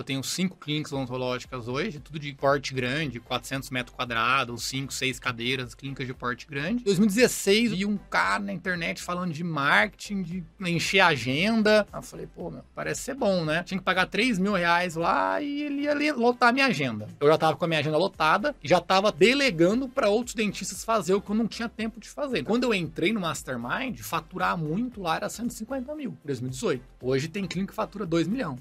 Eu tenho cinco clínicas odontológicas hoje, tudo de porte grande, 400 metros quadrados, cinco, seis cadeiras, clínicas de porte grande. Em 2016, vi um cara na internet falando de marketing, de encher a agenda. Aí eu falei, pô, meu, parece ser bom, né? Tinha que pagar 3 mil reais lá e ele ia lotar a minha agenda. Eu já tava com a minha agenda lotada e já tava delegando para outros dentistas fazer o que eu não tinha tempo de fazer. Quando eu entrei no Mastermind, faturar muito lá era 150 mil, 2018. Hoje tem clínica que fatura 2 milhões.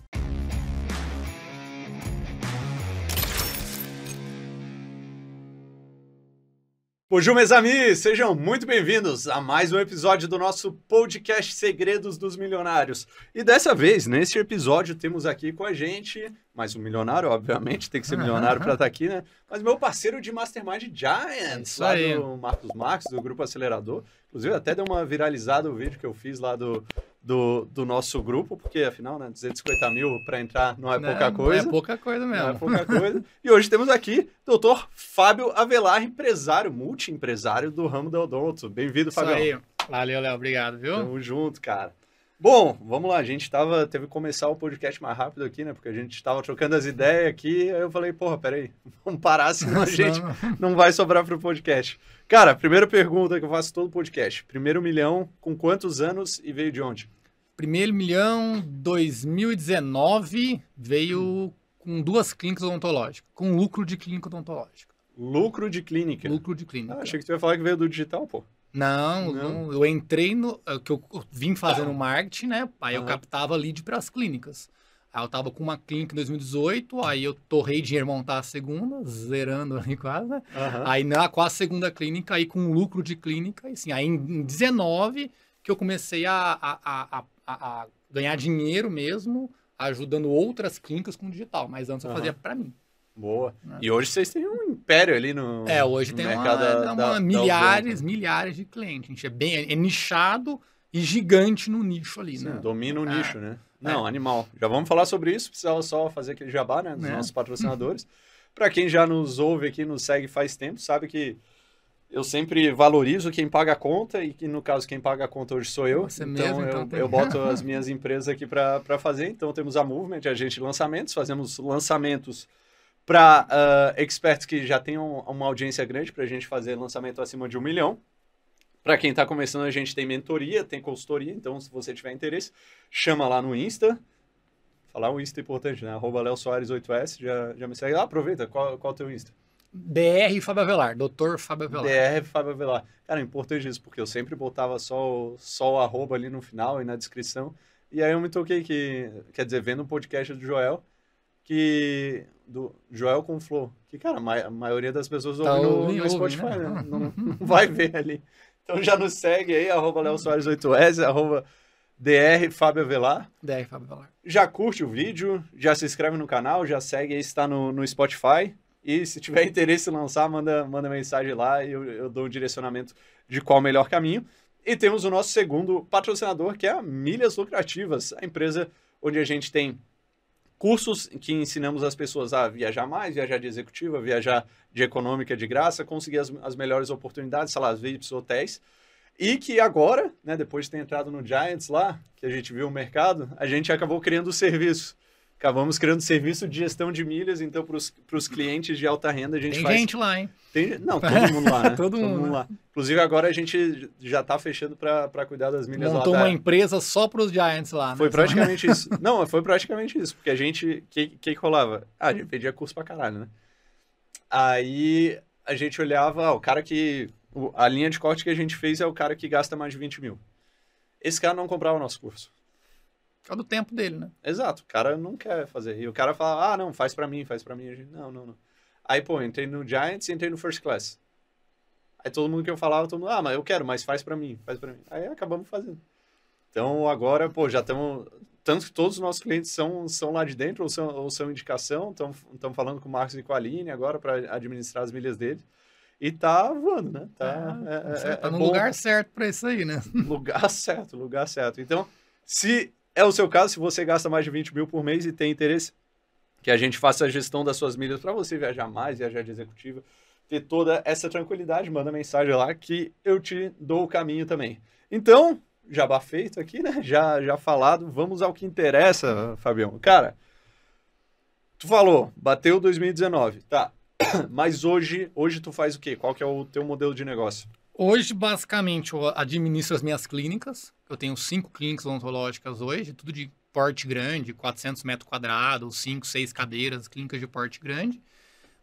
Bonjour, meus amigos! Sejam muito bem-vindos a mais um episódio do nosso podcast Segredos dos Milionários. E dessa vez, nesse episódio, temos aqui com a gente, mais um milionário, obviamente, tem que ser milionário para estar tá aqui, né? Mas meu parceiro de Mastermind Giants, lá do Marcos Marques, do Grupo Acelerador. Inclusive, até deu uma viralizada o vídeo que eu fiz lá do, do, do nosso grupo, porque afinal, né, 250 mil para entrar não é não, pouca coisa. Não é pouca coisa mesmo. Não é pouca coisa. e hoje temos aqui doutor Fábio Avelar, empresário, multi-empresário do ramo da Odonto. Bem-vindo, Fábio. Valeu, Léo. Obrigado, viu? Tamo junto, cara. Bom, vamos lá, a gente tava, teve que começar o podcast mais rápido aqui, né? Porque a gente estava trocando as ideias aqui, aí eu falei, porra, peraí, vamos parar, senão a gente não vai sobrar pro podcast. Cara, primeira pergunta que eu faço todo podcast. Primeiro milhão, com quantos anos e veio de onde? Primeiro milhão, 2019, veio com duas clínicas odontológicas, com lucro de clínica odontológica. Lucro de clínica? Lucro de clínica. Ah, achei que tu ia falar que veio do digital, pô. Não, não. eu entrei no. É, que eu vim fazendo marketing, né? Aí eu captava lead para as clínicas. Aí eu tava com uma clínica em 2018, aí eu torrei dinheiro montar a segunda, zerando ali quase, né? Uhum. Aí na quase segunda clínica, aí com lucro de clínica, e assim, aí em 19 que eu comecei a, a, a, a, ganhar dinheiro mesmo, ajudando outras clínicas com digital, mas antes eu uhum. fazia para mim. Boa. É. E hoje vocês têm um império ali no É, hoje no tem uma, da, uma da, milhares, da milhares de clientes. A gente é bem é nichado e gigante no nicho ali, Sim, né? Domina o é. nicho, né? Não, é. animal. Já vamos falar sobre isso, precisava só fazer aquele jabá, né, dos é. nossos patrocinadores. Para quem já nos ouve aqui, nos segue faz tempo, sabe que eu sempre valorizo quem paga a conta e que no caso quem paga a conta hoje sou eu. Você então, mesmo, eu, então tem... eu boto as minhas empresas aqui para fazer. Então temos a Movement, a gente lançamentos, fazemos lançamentos para uh, experts que já tenham uma audiência grande para a gente fazer lançamento acima de um milhão. Para quem está começando, a gente tem mentoria, tem consultoria, então se você tiver interesse, chama lá no Insta. Falar o Insta é importante, né? Arroba Léo Soares 8S, já, já me segue lá. Aproveita, qual, qual é o teu Insta? DR Fábio Avelar, doutor Fábio Avelar. DR Fábio Avelar. Cara, é importante isso, porque eu sempre botava só o, só o arroba ali no final e na descrição. E aí eu me toquei que, quer dizer, vendo um podcast do Joel, que do Joel com Flor, que, cara, a maioria das pessoas tá ouve no, no Spotify, ouve, né? né? Não, não, vai ver ali. Então já nos segue aí, arroba Léo Soares 8S, arroba DR Fábio Avelar. DR Fábio Avelar. Já curte o vídeo, já se inscreve no canal, já segue aí, está no, no Spotify. E se tiver interesse em lançar, manda, manda mensagem lá e eu, eu dou um direcionamento de qual o melhor caminho. E temos o nosso segundo patrocinador, que é a Milhas Lucrativas, a empresa onde a gente tem cursos que ensinamos as pessoas a viajar mais, viajar de executiva, viajar de econômica de graça, conseguir as, as melhores oportunidades, salários VIPs, hotéis. E que agora, né, depois de ter entrado no Giants lá, que a gente viu o mercado, a gente acabou criando o serviço acabamos criando serviço de gestão de milhas, então para os clientes de alta renda a gente Tem faz... gente lá, hein? Tem... Não, todo mundo lá, né? todo, todo, mundo, mundo lá. Inclusive agora a gente já está fechando para cuidar das milhas Montou lá. uma da... empresa só para os Giants lá, né? Foi praticamente isso. Não, foi praticamente isso, porque a gente... O que, que, que rolava? Ah, a gente vendia curso para caralho, né? Aí a gente olhava, ah, o cara que... A linha de corte que a gente fez é o cara que gasta mais de 20 mil. Esse cara não comprava o nosso curso. É do tempo dele, né? Exato, o cara não quer fazer. E o cara fala, ah, não, faz para mim, faz para mim. Gente, não, não, não. Aí, pô, entrei no Giants e entrei no First Class. Aí todo mundo que eu falava, todo mundo, ah, mas eu quero, mas faz para mim, faz para mim. Aí acabamos fazendo. Então agora, pô, já estamos. Tanto que todos os nossos clientes são, são lá de dentro ou são, ou são indicação, estão falando com o Marcos e com a Aline agora para administrar as milhas dele. E tá voando, né? Tá, ah, é, é, tá no bom. lugar certo para isso aí, né? Lugar certo, lugar certo. Então, se é o seu caso, se você gasta mais de 20 mil por mês e tem interesse que a gente faça a gestão das suas milhas para você viajar mais, viajar de executiva, ter toda essa tranquilidade, manda mensagem lá que eu te dou o caminho também. Então, jabá feito aqui, né? Já, já falado, vamos ao que interessa, Fabião. Cara, falou, bateu 2019, tá. Mas hoje, hoje tu faz o quê? Qual que é o teu modelo de negócio? Hoje, basicamente, eu administro as minhas clínicas. Eu tenho cinco clínicas odontológicas hoje, tudo de porte grande, 400 metros quadrados, cinco, seis cadeiras, clínicas de porte grande.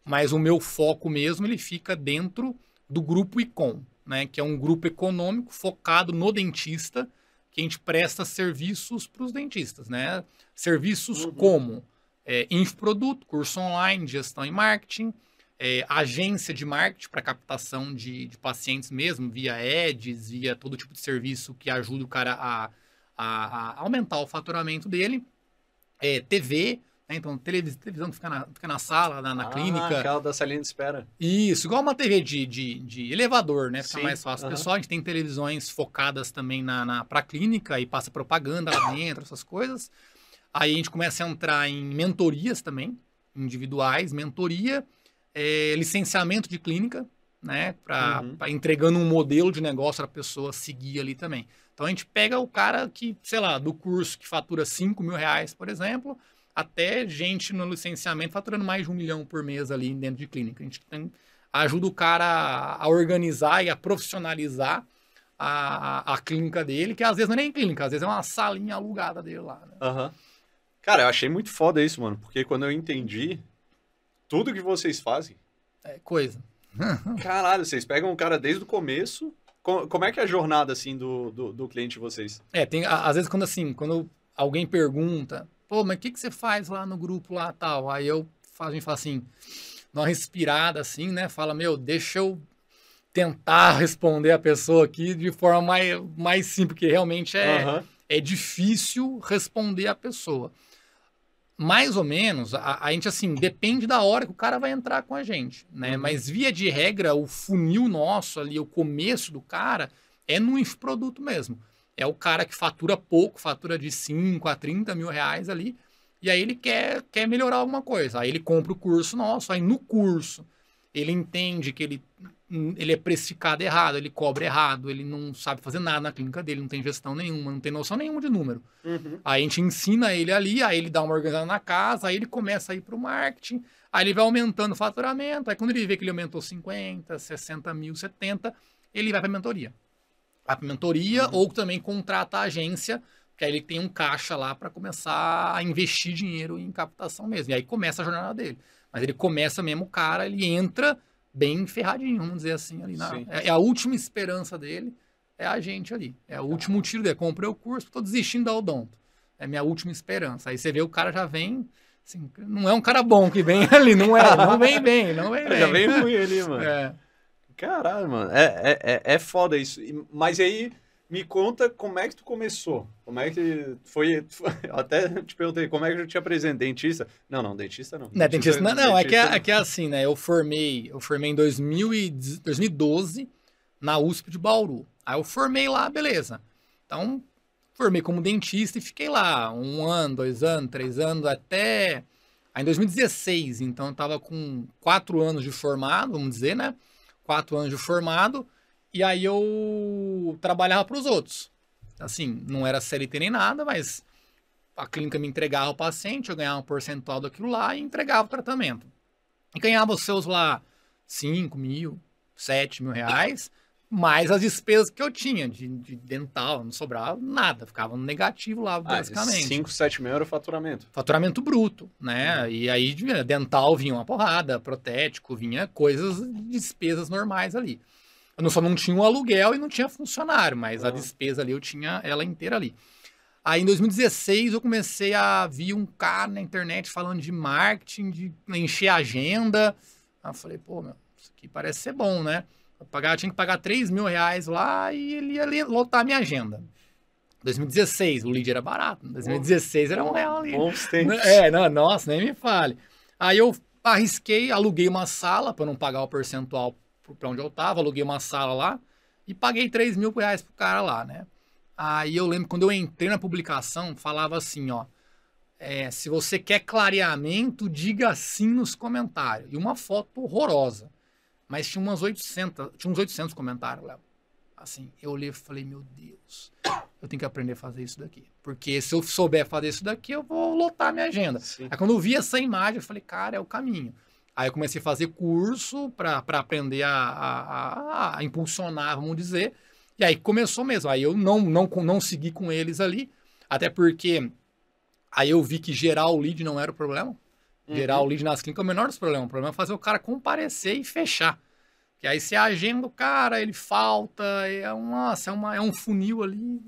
Mas o meu foco mesmo, ele fica dentro do grupo ICOM, né? Que é um grupo econômico focado no dentista, que a gente presta serviços para os dentistas, né? Serviços uhum. como é, infoproduto, curso online, gestão e marketing, é, agência de marketing para captação de, de, pacientes mesmo, via ads, via todo tipo de serviço que ajuda o cara a, a, a aumentar o faturamento dele, é, TV, né? então televisão, que fica na, fica na sala, na, na ah, clínica. aquela da salinha de espera. Isso, igual uma TV de, de, de elevador, né? Fica Sim, mais fácil. Uhum. Pessoal, a gente tem televisões focadas também na, na, para clínica e passa propaganda lá dentro, essas coisas. Aí a gente começa a entrar em mentorias também, individuais, mentoria, é, licenciamento de clínica, né? Para uhum. entregando um modelo de negócio para a pessoa seguir ali também. Então a gente pega o cara que, sei lá, do curso que fatura 5 mil reais, por exemplo, até gente no licenciamento faturando mais de um milhão por mês ali dentro de clínica. A gente tem, ajuda o cara a organizar e a profissionalizar a, a, clínica dele, que às vezes não é nem clínica, às vezes é uma salinha alugada dele lá. Né? Uhum. Cara, eu achei muito foda isso, mano, porque quando eu entendi tudo que vocês fazem. É coisa. Caralho, vocês pegam o cara desde o começo. Como é que é a jornada, assim, do, do, do cliente de vocês? É, tem, às vezes, quando assim, quando alguém pergunta, pô, mas o que, que você faz lá no grupo lá tal? Aí eu a gente fala assim, dá uma respirada assim, né? Fala, meu, deixa eu tentar responder a pessoa aqui de forma mais, mais simples, porque realmente é, uhum. é difícil responder a pessoa mais ou menos, a, a, gente, assim, depende da hora que o cara vai entrar com a gente, né? Uhum. Mas, via de regra, o funil nosso ali, o começo do cara, é no infoproduto mesmo. É o cara que fatura pouco, fatura de 5 a 30 mil reais ali, e aí ele quer, quer melhorar alguma coisa. Aí ele compra o curso nosso, aí no curso ele entende que ele ele é precificado errado, ele cobra errado, ele não sabe fazer nada na clínica dele, não tem gestão nenhuma, não tem noção nenhuma de número. Uhum. Aí a gente ensina ele ali, aí ele dá uma organizada na casa, aí ele começa a ir para o marketing, aí ele vai aumentando o faturamento, aí quando ele vê que ele aumentou 50, 60 mil, 70, ele vai para a mentoria. Vai para mentoria uhum. ou também contrata a agência, que aí ele tem um caixa lá para começar a investir dinheiro em captação mesmo. E aí começa a jornada dele. Mas ele começa mesmo, o cara, ele entra bem ferradinho, vamos dizer assim, ali. Na, é, é, a última esperança dele, é a gente ali. É o último tiro dele. Comprei o curso, estou desistindo da odonto. É minha última esperança. Aí você vê o cara já vem. Assim, não é um cara bom que vem ali, não é, não vem bem, não vem bem. Já vem ruim ali, mano. É. Caralho, mano. É, é, é, é foda isso. Mas aí me conta como é que tu começou. Como é que foi. Até te perguntei, como é que eu te apresento? Dentista? Não, não, dentista não. Não, é dentista, não, não, é, que é, é, que é assim, né? Eu formei, eu formei em 2000 e, 2012 na USP de Bauru. Aí eu formei lá, beleza. Então, formei como dentista e fiquei lá um ano, dois anos, três anos, até. Aí em 2016, então eu tava com quatro anos de formado, vamos dizer, né? Quatro anos de formado. E aí eu trabalhava para os outros. Assim, não era CLT nem nada, mas a clínica me entregava o paciente, eu ganhava um percentual daquilo lá e entregava o tratamento. E ganhava os seus lá 5 mil, 7 mil reais, mais as despesas que eu tinha de, de dental, não sobrava nada, ficava no negativo lá, ah, basicamente. 5, 7 mil era o faturamento. Faturamento bruto, né? Uhum. E aí dental vinha uma porrada, protético, vinha coisas, despesas normais ali. Eu só não tinha o aluguel e não tinha funcionário, mas a despesa ali eu tinha ela inteira ali. Aí em 2016 eu comecei a vir um cara na internet falando de marketing, de encher a agenda. Aí eu falei, pô, meu, isso aqui parece ser bom, né? Eu, pagar, tinha que pagar 3 mil reais lá e ele ia lotar a minha agenda. 2016, o lead era barato. 2016 era um real ali. Bons tempos. É, não, nossa, nem me fale. Aí eu arrisquei, aluguei uma sala para não pagar o percentual para onde eu tava, aluguei uma sala lá e paguei 3 mil reais pro cara lá, né? Aí eu lembro quando eu entrei na publicação, falava assim, ó. É, se você quer clareamento, diga sim nos comentários. E uma foto horrorosa. Mas tinha umas 800, tinha uns 800 comentários, Léo. Assim, eu olhei e falei, meu Deus, eu tenho que aprender a fazer isso daqui. Porque se eu souber fazer isso daqui, eu vou lotar minha agenda. Sim. Aí quando eu vi essa imagem, eu falei, cara, é o caminho. Aí eu comecei a fazer curso para aprender a, a, a, a impulsionar, vamos dizer. E aí começou mesmo. Aí eu não, não, não segui com eles ali, até porque aí eu vi que gerar o lead não era o problema. Gerar Uhum. o lead nas clínicas é o menor dos problemas. O problema é fazer o cara comparecer e fechar. Que aí você agenda o cara, ele falta, é, uma, nossa, é, uma, é um funil ali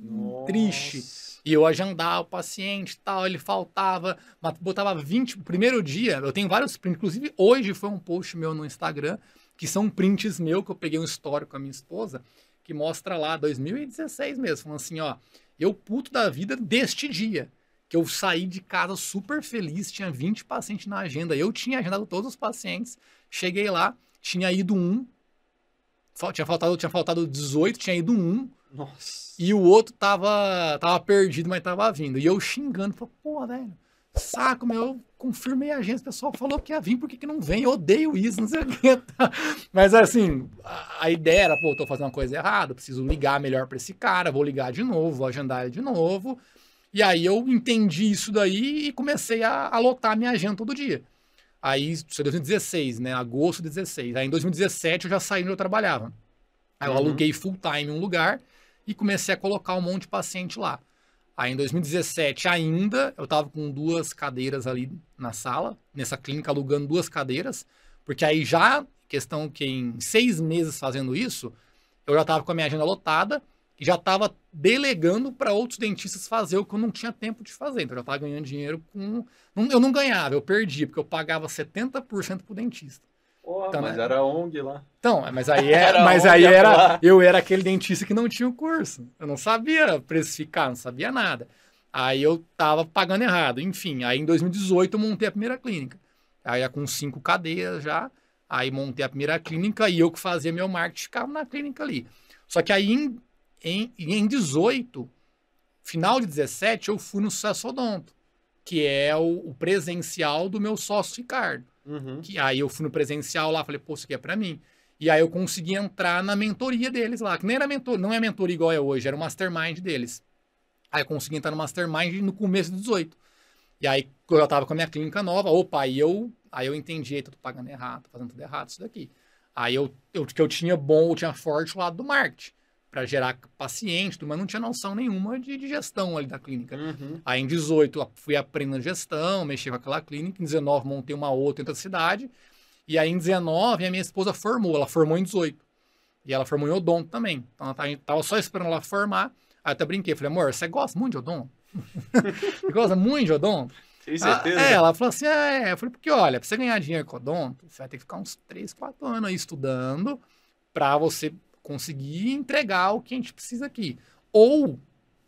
triste. E eu agendava o paciente tal, ele faltava, botava 20. O primeiro dia, eu tenho vários prints, inclusive hoje foi um post meu no Instagram, que são prints meu, que eu peguei um histórico com a minha esposa, que mostra lá, 2016 mesmo, falando assim, ó, eu puto da vida deste dia, que eu saí de casa super feliz, tinha 20 pacientes na agenda, eu tinha agendado todos os pacientes, cheguei lá, tinha ido um, tinha faltado, tinha faltado 18, tinha ido um, Nossa. e o outro tava, tava perdido, mas tava vindo. E eu xingando, falei, pô, velho, saco, meu, eu confirmei a agência, o pessoal falou que ia vir, por que, que não vem? Eu odeio isso, não sei o que. Mas assim, a, a ideia era, pô, tô fazendo uma coisa errada, preciso ligar melhor pra esse cara, vou ligar de novo, vou agendar ele de novo. E aí eu entendi isso daí e comecei a, a lotar minha agenda todo dia. Aí, isso é 2016, né? Agosto de 16. Aí em 2017 eu já saí onde eu trabalhava. Aí eu Uhum. aluguei full time um lugar e comecei a colocar um monte de paciente lá. Aí em 2017 ainda, eu tava com duas cadeiras ali na sala, nessa clínica alugando duas cadeiras, porque aí já, questão que em seis meses fazendo isso, eu já tava com a minha agenda lotada e já tava delegando para outros dentistas fazer o que eu não tinha tempo de fazer. Então eu já tava ganhando dinheiro com. Eu não ganhava, eu perdi, porque eu pagava 70% pro dentista. Porra, Então, mas né? era ONG lá. Então, mas aí, é, Era mas onde aí era, eu era aquele dentista que não tinha o curso. Eu não sabia precificar, não sabia nada. Aí eu tava pagando errado. Enfim, aí em 2018 eu montei a primeira clínica. Aí com cinco cadeiras já. Aí montei a primeira clínica e eu que fazia meu marketing ficava na clínica ali. Só que aí em, em, em 18, final de 17, eu fui no Sucesso Odonto, que é o, o presencial do meu sócio Ricardo. Uhum. Que aí eu fui no presencial lá, falei, pô, isso aqui é pra mim. E aí eu consegui entrar na mentoria deles lá, que nem era mentor, não é mentoria igual é hoje, era o mastermind deles. Aí eu consegui entrar no mastermind no começo de 18. E aí eu tava com a minha clínica nova, opa, aí eu, aí eu entendi, tô pagando errado, tô fazendo tudo errado isso daqui. Aí eu, eu que eu tinha bom, eu tinha forte o lado do marketing, pra gerar paciente, mas não tinha noção nenhuma de, de gestão ali da clínica. Uhum. Aí em 18 eu fui aprendendo gestão, mexi com aquela clínica. Em 19 montei uma outra em outra cidade. E aí em 19 a minha esposa formou, ela formou em 18. E ela formou em odonto também. Então ela tava, tava só esperando ela formar. Aí até brinquei, falei, amor, você gosta muito de odonto? você gosta muito de odonto? Tem Ah, certeza? é, ela falou assim, é, eu falei, porque olha, pra você ganhar dinheiro com odonto, você vai ter que ficar uns 3, 4 anos aí estudando pra você conseguir entregar o que a gente precisa aqui. Ou,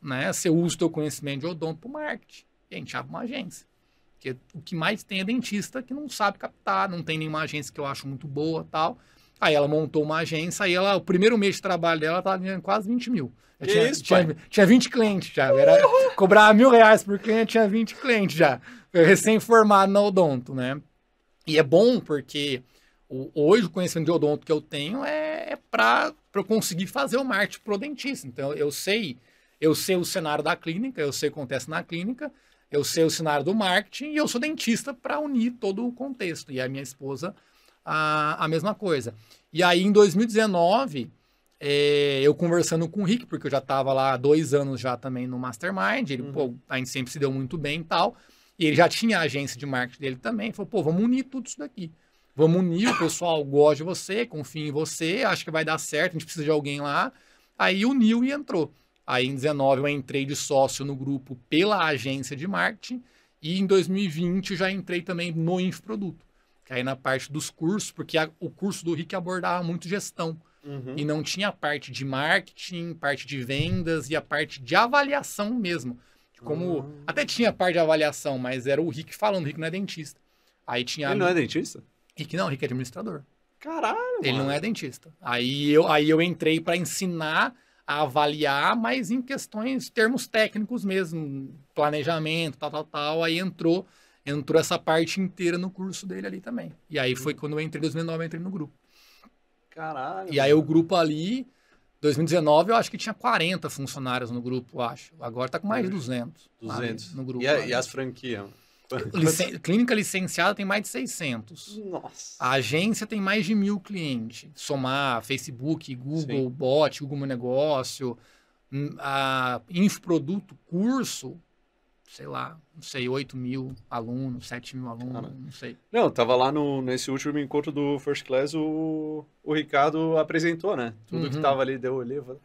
né, você usa o teu conhecimento de odonto pro marketing. E a gente abre uma agência. Porque o que mais tem é dentista que não sabe captar, não tem nenhuma agência que eu acho muito boa tal. Aí ela montou uma agência, aí ela, o primeiro mês de trabalho dela, ela tava ganhando quase 20 mil. Tinha, isso, tinha, tinha 20 clientes já. Era, cobrava mil reais por cliente, tinha 20 clientes já. Recém-formado na odonto, né? E é bom porque o- hoje o conhecimento de odonto que eu tenho é, é para eu conseguir fazer o marketing pro dentista. Então eu sei, eu sei o cenário da clínica, eu sei o que acontece na clínica, eu sei o cenário do marketing e eu sou dentista para unir todo o contexto. E a minha esposa a, a mesma coisa. E aí em 2019 é, eu conversando com o Rick, porque eu já estava lá há dois anos já também no Mastermind, ele, Uhum. pô, a gente sempre se deu muito bem e tal, e ele já tinha a agência de marketing dele também, falou, pô, vamos unir tudo isso daqui. Vamos unir, o pessoal gosta de você, confia em você, acho que vai dar certo, a gente precisa de alguém lá. Aí uniu e entrou. Aí em 19 eu entrei de sócio no grupo pela agência de marketing, e em 2020 eu já entrei também no infoproduto, que aí na parte dos cursos, porque a- o curso do Rick abordava muito gestão. Uhum. E não tinha a parte de marketing, parte de vendas e a parte de avaliação mesmo. Como. Hum. Até tinha a parte de avaliação, mas era o Rick falando, o Rick não é dentista. Aí tinha. Ele não é dentista? Rick não, Rick é administrador. Caralho, Ele mano. não é dentista. Aí eu, aí eu entrei para ensinar a avaliar, mas em questões, termos técnicos mesmo, planejamento, tal, tal, tal. Aí entrou, entrou essa parte inteira no curso dele ali também. E aí foi quando eu entrei em 2009, eu entrei no grupo. Caralho. E aí o mano. grupo ali 2019 eu acho que tinha 40 funcionários no grupo, eu acho. Agora tá com mais de 200. lá 200. No grupo. E, a- e as franquias? Licen- Clínica licenciada tem mais de 600. Nossa. A agência tem mais de mil clientes. Somar Facebook, Google, Sim. Bot, Google Meu Negócio, hum, a infoproduto, curso, sei lá, não sei, 8 mil alunos, 7 mil alunos, Caramba. não sei. Não, tava lá no, nesse último encontro do First Class, o, o Ricardo apresentou, né? Tudo que Uhum. tava ali, deu olhei e falei,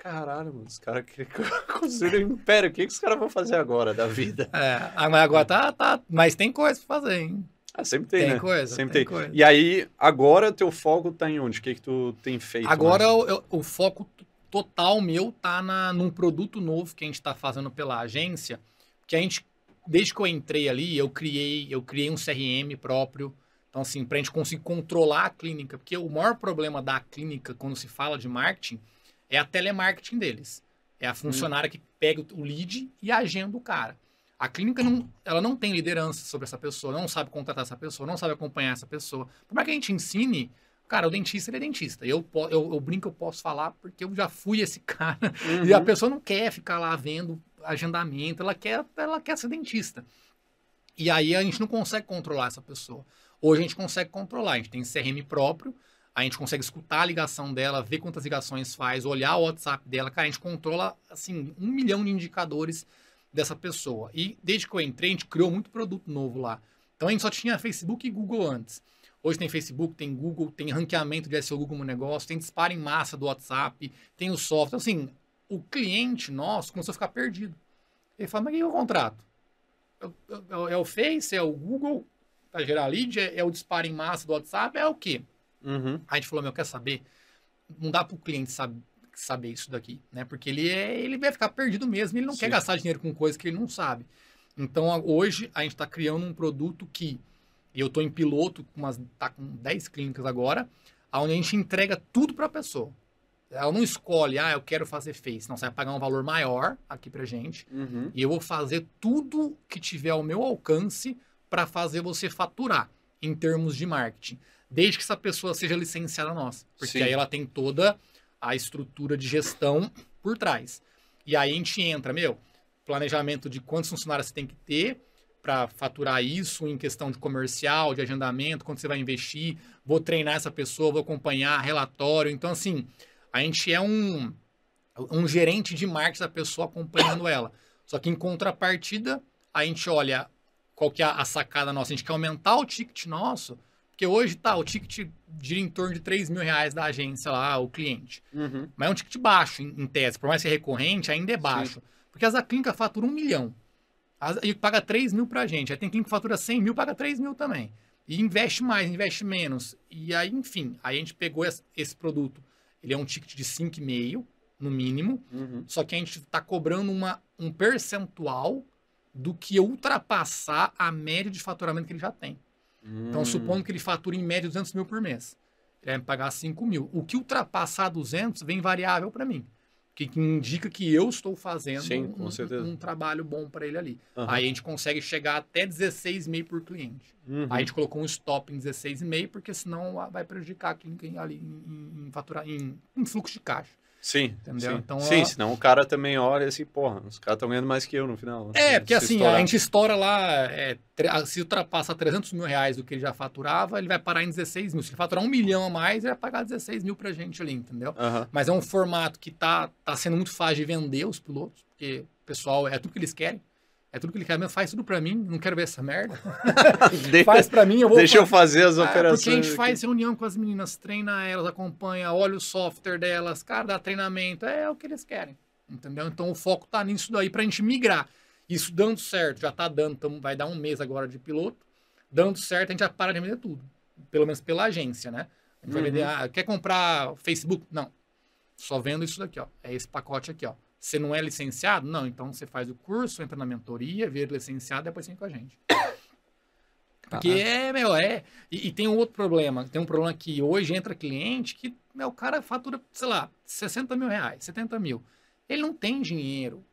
caralho, mano, os caras construíram um império, o que, que os caras vão fazer agora da vida? É, ah, mas agora tá, tá, mas tem coisa pra fazer, hein? Ah, sempre tem, Tem né? coisa, Sempre tem tem. coisa. E aí, agora teu foco tá em onde? O que que tu tem feito? Agora o, eu- o foco total meu tá na, num produto novo que a gente tá fazendo pela agência, que a gente, desde que eu entrei ali, eu criei, eu criei um CRM próprio. Então, assim, pra gente conseguir controlar a clínica, porque o maior problema da clínica quando se fala de marketing é a telemarketing deles. É a funcionária que pega o lead e agenda o cara. A clínica não, ela não tem liderança sobre essa pessoa, não sabe contratar essa pessoa, não sabe acompanhar essa pessoa. Por mais que a gente ensine, cara, o dentista ele é dentista. Eu, eu, eu brinco, eu posso falar porque eu já fui esse cara. E a Uhum. pessoa não quer ficar lá vendo agendamento, ela quer, ela quer ser dentista. E aí a gente não consegue controlar essa pessoa. Hoje a gente consegue controlar, a gente tem CRM próprio, a gente consegue escutar a ligação dela, ver quantas ligações faz, olhar o WhatsApp dela, cara, a gente controla, assim, um milhão de indicadores dessa pessoa. E desde que eu entrei, a gente criou muito produto novo lá. Então a gente só tinha Facebook e Google antes. Hoje tem Facebook, tem Google, tem ranqueamento de SEO no negócio, tem disparo em massa do WhatsApp, tem o software. Então, assim, o cliente nosso começou a ficar perdido. Ele fala, mas o que é o contrato? É o- É o Face, é o Google para gerar lead, é, é o disparo em massa do WhatsApp, é o quê? Uhum. A gente falou, meu, quer saber? Não dá para o cliente saber, saber isso daqui, né? Porque ele, é, ele vai ficar perdido mesmo, ele não Sim. quer gastar dinheiro com coisa que ele não sabe. Então, hoje, a gente está criando um produto que, eu estou em piloto, com umas, tá com 10 clínicas agora, onde a gente entrega tudo para a pessoa. Ela não escolhe, ah, eu quero fazer Face. Não, você vai pagar um valor maior aqui pra gente. Uhum. E eu vou fazer tudo que tiver ao meu alcance para fazer você faturar em termos de marketing. Desde que essa pessoa seja licenciada nossa. Porque Sim. aí ela tem toda a estrutura de gestão por trás. E aí a gente entra, meu, planejamento de quantos funcionários você tem que ter para faturar isso em questão de comercial, de agendamento, quanto você vai investir, vou treinar essa pessoa, vou acompanhar relatório. Então, assim, a gente é um, um gerente de marketing da pessoa acompanhando ela. Só que em contrapartida, a gente olha qual que é a sacada nossa. A gente quer aumentar o ticket nosso, porque hoje tá, o ticket gira em torno de 3 mil reais da agência lá, o cliente. Uhum. Mas é um ticket baixo, em, em tese. Por mais ser recorrente, ainda é baixo. Porque as da clínica fatura um milhão. As- e paga 3 mil pra gente. Aí tem clínica que fatura 100 mil, paga 3 mil também. E investe mais, investe menos. E aí, enfim, aí a gente pegou esse, esse produto. Ele é um ticket de 5,5, no mínimo. Uhum. Só que a gente está cobrando uma, um percentual do que ultrapassar a média de faturamento que ele já tem. Então, Hum. supondo que ele fatura em média 200 mil por mês. Ele vai me pagar 5 mil. O que ultrapassar 200 vem variável para mim. Que, que indica que eu estou fazendo Sim, um, um trabalho bom para ele ali. Aham. Aí a gente consegue chegar até 16,5 por cliente. Uhum. Aí a gente colocou um stop em 16,5, porque senão vai prejudicar a clínica em, ali em, em, faturar, em, em fluxo de caixa. Sim, Entendeu? sim. Então, sim, ó- senão o cara também olha assim, porra, os caras estão ganhando mais que eu no final. É, Se- porque assim, estourar. a gente estoura lá, é, se ultrapassa 300 mil reais do que ele já faturava, ele vai parar em 16 mil. Se ele faturar um milhão a mais, ele vai pagar 16 mil pra gente ali, entendeu? Mas é um formato que tá, tá sendo muito fácil de vender os pilotos, porque o pessoal, é tudo que eles querem. É tudo que eles querem, faz tudo pra mim, não quero ver essa merda. Faz pra mim, eu vou Deixa eu fazer. as operações. porque a gente aqui. faz reunião com as meninas, treina elas, acompanha, olha o software delas, cara, dá treinamento, é o que eles querem, entendeu? Então o foco tá nisso daí pra gente migrar. Isso dando certo, já tá dando, tamo- vai dar um mês agora de piloto, dando certo, a gente já para de vender tudo, pelo menos pela agência, né? A gente vai Uhum. vender, ah, quer comprar Facebook? Não, só vendo isso daqui, ó, é esse pacote aqui, ó. Você não é licenciado? Não, então você faz o curso, entra na mentoria, vira licenciado, depois vem com a gente. Porque é, meu, é. E, e tem um outro problema. Tem um problema que hoje entra cliente que, meu, o cara fatura, sei lá, 60 mil reais, 70 mil. Ele não tem dinheiro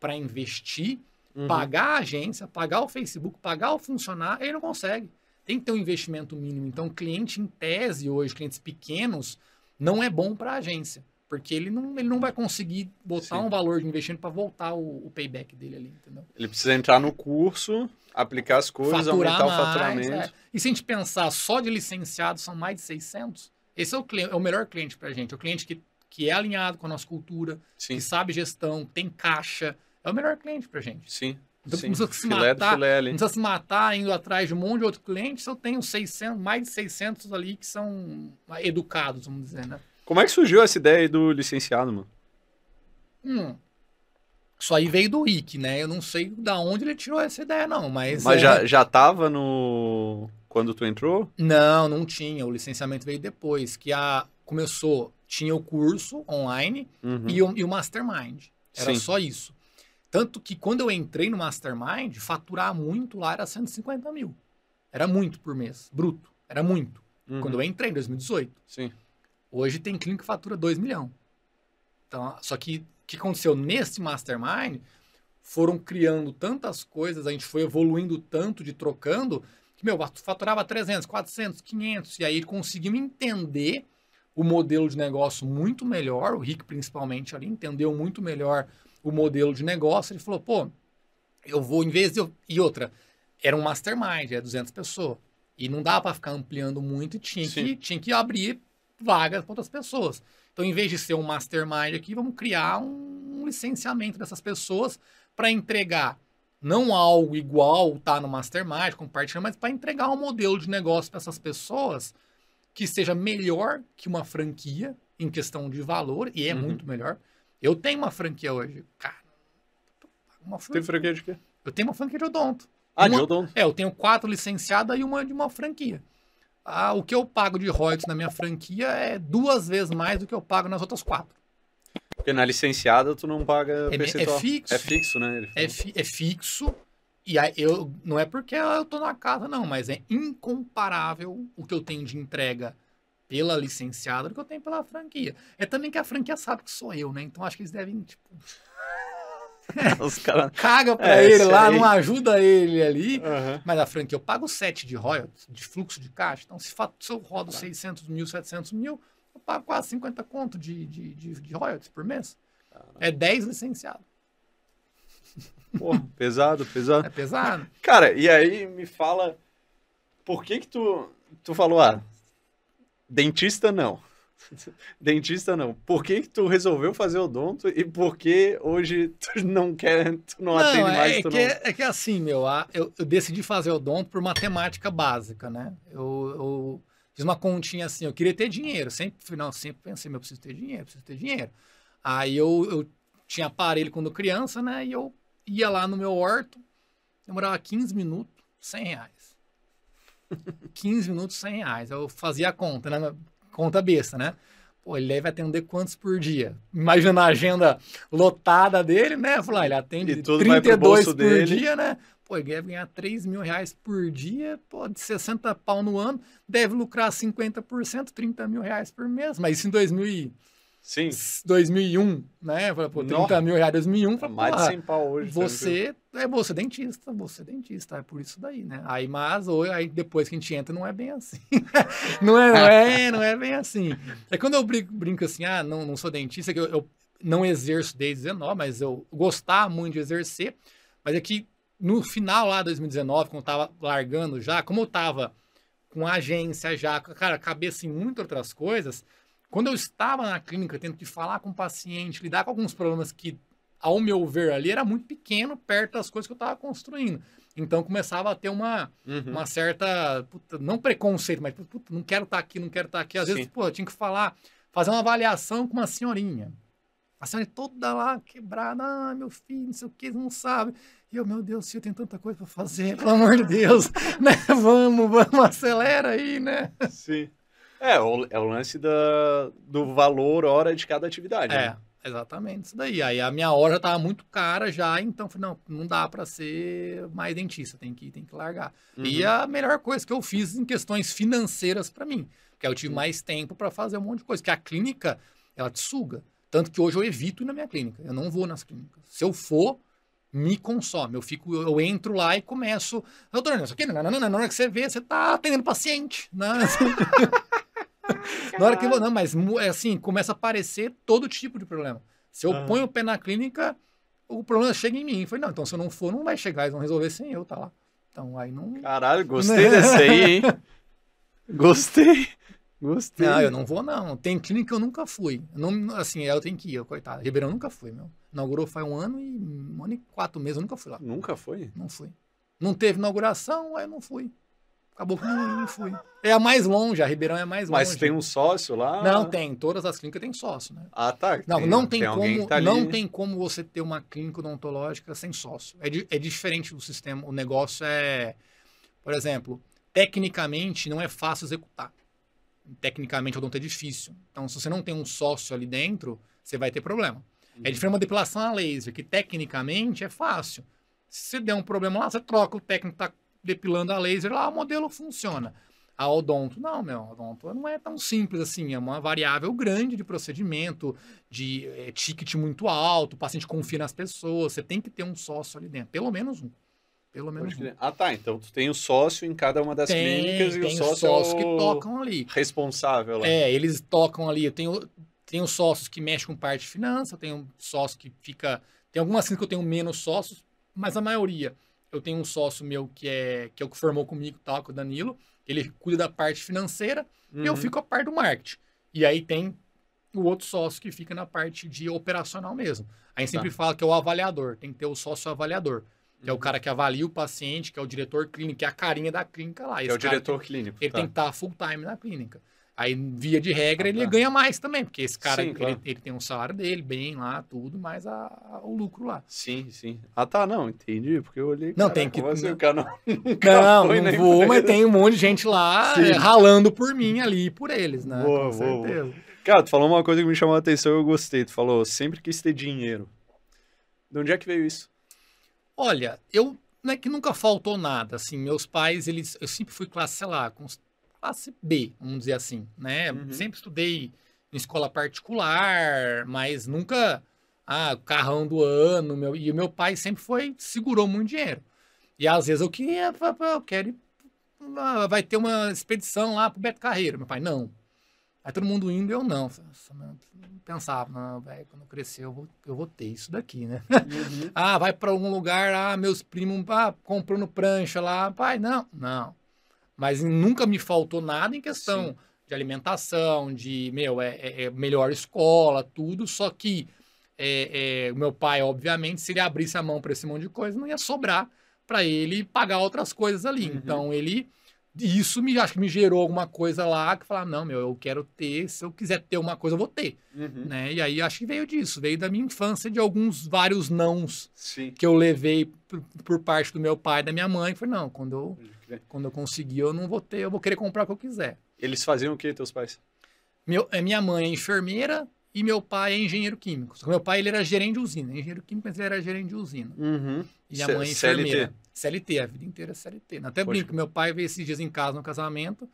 para investir, Uhum. pagar a agência, pagar o Facebook, pagar o funcionário, ele não consegue. Tem que ter um investimento mínimo. Então, cliente em tese hoje, clientes pequenos, não é bom para a agência. Porque ele não, ele não vai conseguir botar Sim. um valor de investimento para voltar o, o payback dele ali, entendeu? Ele precisa entrar no curso, aplicar as coisas, aumentar o faturamento. é. E se a gente pensar só de licenciados, são mais de 600. Esse é o, é o melhor cliente pra gente. É o cliente que, que é alinhado com a nossa cultura, Sim, que sabe gestão, tem caixa. É o melhor cliente pra gente. sim. Então, sim. não precisa se Filé matar, filé ali. Precisa se matar indo atrás de um monte de outro cliente. Se eu tenho 600, mais de 600 ali que são educados, vamos dizer, né? Como é que surgiu essa ideia aí do licenciado, mano? Hum. Isso aí veio do Rick, né? Eu não sei da onde ele tirou essa ideia, não, mas. Mas é- já, já tava no. Quando tu entrou? Não, não tinha. O licenciamento veio depois. Que a começou, tinha o curso online Uhum. e, o, e o Mastermind. Era Sim. só isso. Tanto que quando eu entrei no Mastermind, faturar muito lá era 150 mil. Era muito por mês, bruto. Era muito. Uhum. Quando eu entrei em 2018. Sim. Hoje tem clínica que fatura 2 milhões. Então, só que o que aconteceu nesse mastermind foram criando tantas coisas, a gente foi evoluindo tanto de trocando, que, meu, faturava 300, 400, 500, e aí conseguimos entender o modelo de negócio muito melhor, o Rick principalmente ali entendeu muito melhor o modelo de negócio, ele falou, pô, eu vou, em vez de eu... E outra, era um mastermind, era 200 pessoas, e não dá para ficar ampliando muito, e tinha Sim. que, tinha que abrir vagas para outras pessoas. Então, em vez de ser um mastermind aqui, vamos criar um licenciamento dessas pessoas para entregar não algo igual tá no mastermind, compartilhando, mas para entregar um modelo de negócio para essas pessoas que seja melhor que uma franquia em questão de valor, e é Uhum. muito melhor. Eu tenho uma franquia hoje, cara. Uma Tem franquia. franquia de quê? Eu tenho uma franquia de odonto. Ah, de Uma- odonto. É, eu tenho quatro licenciadas e uma de uma franquia. Ah, o que eu pago de royalties na minha franquia é duas vezes mais do que eu pago nas outras quatro. Porque na licenciada tu não paga É, é percentual. fixo. É fixo, né? É, fi- é fixo. E aí eu não é porque eu tô na casa, não, mas é incomparável o que eu tenho de entrega pela licenciada do que eu tenho pela franquia. É também que a franquia sabe que sou eu, né? Então acho que eles devem, tipo, Os caras. caga pra É, ele lá, aí. não ajuda ele ali. Aham. Mas a franquia, eu pago 7 de royalties, de fluxo de caixa. Então, se, se eu rodo 600 mil, 700 mil, eu pago quase 50 conto de, de, de, de royalties por mês. É 10 licenciado. Porra, pesado, pesado. É pesado. Cara, e aí me fala, por que que tu, tu falou, ah, dentista não. dentista não. Por que que tu resolveu fazer odonto e por que hoje tu não quer, tu não, atende é, mais, é que, não... é que assim, meu, eu, eu decidi fazer odonto por matemática básica, né? Eu, eu fiz uma continha assim, eu queria ter dinheiro. Sempre, não, sempre pensei, meu, eu preciso ter dinheiro, preciso ter dinheiro. Aí eu, eu tinha aparelho quando criança, né? E eu ia lá no meu orto, demorava 15 minutos, 100 reais. 15 minutos, 100 reais. Eu fazia a conta, né? Conta besta, né? Pô, ele deve atender quantos por dia? Imagina a agenda lotada dele, né? Ah, ele atende E tudo vai pro 32 bolso por dele. dia, né? Pô, ele deve ganhar 3 mil reais por dia, pô, de 60 pau no ano, deve lucrar 50%, 30 mil reais por mês. Mas isso em 2000 e- Sim, 2001, né? Falei, pô, 30 Nossa. mil reais em 2001, eu falei, mais de porra, 100 pau hoje. tranquilo. você é você dentista, você dentista, é por isso daí, né? Aí, mas ou- aí depois que a gente entra, não é bem assim. não, é, não, é, não é bem assim. É quando eu brinco, brinco assim, ah, não, não sou dentista, que eu, eu não exerço desde 19, mas eu gostava muito de exercer. Mas é que no final lá, 2019, quando eu tava largando já, como eu tava com a agência já, cara, cabeça em muitas outras coisas, quando eu estava na clínica tendo que falar com o paciente, lidar com alguns problemas que, ao meu ver ali, era muito pequeno perto das coisas que eu estava construindo. Então começava a ter uma, Uhum. uma certa, puta, não preconceito, mas puta, não quero estar aqui, não quero estar aqui. Às vezes, Sim. pô, eu tinha que falar, fazer uma avaliação com uma senhorinha. A senhora toda lá quebrada, ah, meu filho, não sei o que, não sabe. E eu, meu Deus, eu tenho tanta coisa para fazer, pelo amor de Deus, né? Vamos, vamos, acelera aí, né? Sim. É, o, é o lance da, do valor hora de cada atividade. É, né? exatamente isso daí. Aí a minha hora já tava muito cara já, então falei, não, não dá para ser mais dentista, tem que, tem que largar. Uhum. E a melhor coisa que eu fiz em questões financeiras para mim, porque aí eu tive mais tempo para fazer um monte de coisa, que a clínica, ela te suga. Tanto que hoje eu evito ir na minha clínica, eu não vou nas clínicas. Se eu for, me consome. Eu fico, eu entro lá e começo, doutor, isso aqui, não, não, não, na hora que você vê, você tá atendendo paciente, né? Na hora que eu vou, não, mas mu- é assim, começa a aparecer todo tipo de problema. Se eu Ah. ponho o pé na clínica, o problema chega em mim. Eu falei, não, então se eu não for, não vai chegar, eles vão resolver sem eu, tá lá. Então aí não. Caralho, gostei desse aí, hein? Gostei. Gostei. Não, eu não vou, não. Tem clínica que eu nunca fui. Não, assim, eu tenho que ir, eu, coitado. Ribeirão nunca fui, meu. Inaugurou faz um ano e um ano e quatro meses, eu nunca fui lá. Nunca foi? Não fui. Não teve inauguração, aí eu não fui. Acabou que não, não fui. É a mais longe, a Ribeirão é a mais longe. Mas tem um sócio lá? Não, tem. Todas as clínicas têm sócio, né? Ah, tá. Não, não tem, alguém como, tá não tem como você ter uma clínica odontológica sem sócio. É, é diferente do sistema. O negócio é, por exemplo, tecnicamente não é fácil executar. Tecnicamente o odonto é difícil. Então, se você não tem um sócio ali dentro, você vai ter problema. É diferente de uma depilação a laser, que tecnicamente é fácil. Se você der um problema lá, você troca o técnico que está depilando a laser lá, o modelo funciona. A odonto, não, meu, odonto não é tão simples assim, é uma variável grande de procedimento, de é, ticket muito alto, o paciente confia nas pessoas, você tem que ter um sócio ali dentro, pelo menos um. Pelo menos um. Ah, tá. Então tu tem o sócio em cada uma das Tem, clínicas e o sócio os sócios é o que tocam ali. responsável lá. É, eles tocam ali. Eu tenho, tenho sócios que mexem com parte de finança, tenho sócio que fica. Tem algumas clínicas que eu tenho menos sócios, mas a maioria. Eu tenho um sócio meu que é, que é o que formou comigo, tal, que é o Danilo. Ele cuida da parte financeira e eu Uhum. fico a parte do marketing. E aí tem o outro sócio que fica na parte de operacional mesmo. A gente sempre Tá. fala que é o avaliador, tem que ter o sócio avaliador. Que é o Uhum. cara que avalia o paciente, que é o diretor clínico, que é a carinha da clínica lá. Esse é o diretor clínico. ele tá. tem que estar full time na clínica. Aí, via de regra, Ah, ele tá. ganha mais também, porque esse cara, Sim, ele, claro. ele tem um salário dele, bem lá, tudo, mais a- a- o lucro lá. Sim, sim. Ah, tá, não, entendi, porque eu olhei. Não, caraca, tem que- como assim, não. o cara não, nunca Não, foi não vou, mas tem um monte de gente lá Sim. é, ralando por mim ali, por eles, né? Boa, Com boa, certeza. Cara, tu falou uma coisa que me chamou a atenção e eu gostei. Tu falou, sempre quis ter dinheiro. De onde é que veio isso? Olha, eu não é que nunca faltou nada, assim, meus pais, eles, eu sempre fui classe, sei lá, com classe B, vamos dizer assim, né? Uhum. Sempre estudei em escola particular, mas nunca, ah, carrão do ano, meu, e o meu pai sempre foi, segurou muito dinheiro. E às vezes eu queria, eu quero ir, ah, vai ter uma expedição lá pro Beto Carreiro, meu pai, não. Aí todo mundo indo, eu não. Mano, Pensava, não, velho, quando eu crescer eu vou, eu vou ter isso daqui, né? Ah, vai para algum lugar, ah, meus primos, ah, comprando prancha lá. Pai, não, não. Mas nunca me faltou nada em questão Sim. de alimentação, de, meu, é, é- é melhor escola, tudo. Só que é, é, o meu pai, obviamente, se ele abrisse a mão para esse monte de coisa, não ia sobrar para ele pagar outras coisas ali. Uhum. Então, ele. Isso me acho que me gerou alguma coisa lá que falar, não, meu, eu quero ter, se eu quiser ter uma coisa, eu vou ter Uhum. né? E aí acho que veio disso, veio da minha infância de alguns vários nãos Sim. que eu levei por, por parte do meu pai e da minha mãe. Falei, não, quando eu, Pode crer. quando eu conseguir, eu não vou ter, eu vou querer comprar o que eu quiser. Eles faziam o que, teus pais? Meu, é, minha mãe é enfermeira e meu pai é engenheiro químico. Meu pai ele era gerente de usina, engenheiro químico, mas ele era gerente de usina. Uhum. E minha C- mãe é CLT? enfermeira. CLT, a vida inteira é CLT. Até brinco, meu pai veio esses dias em casa no casamento.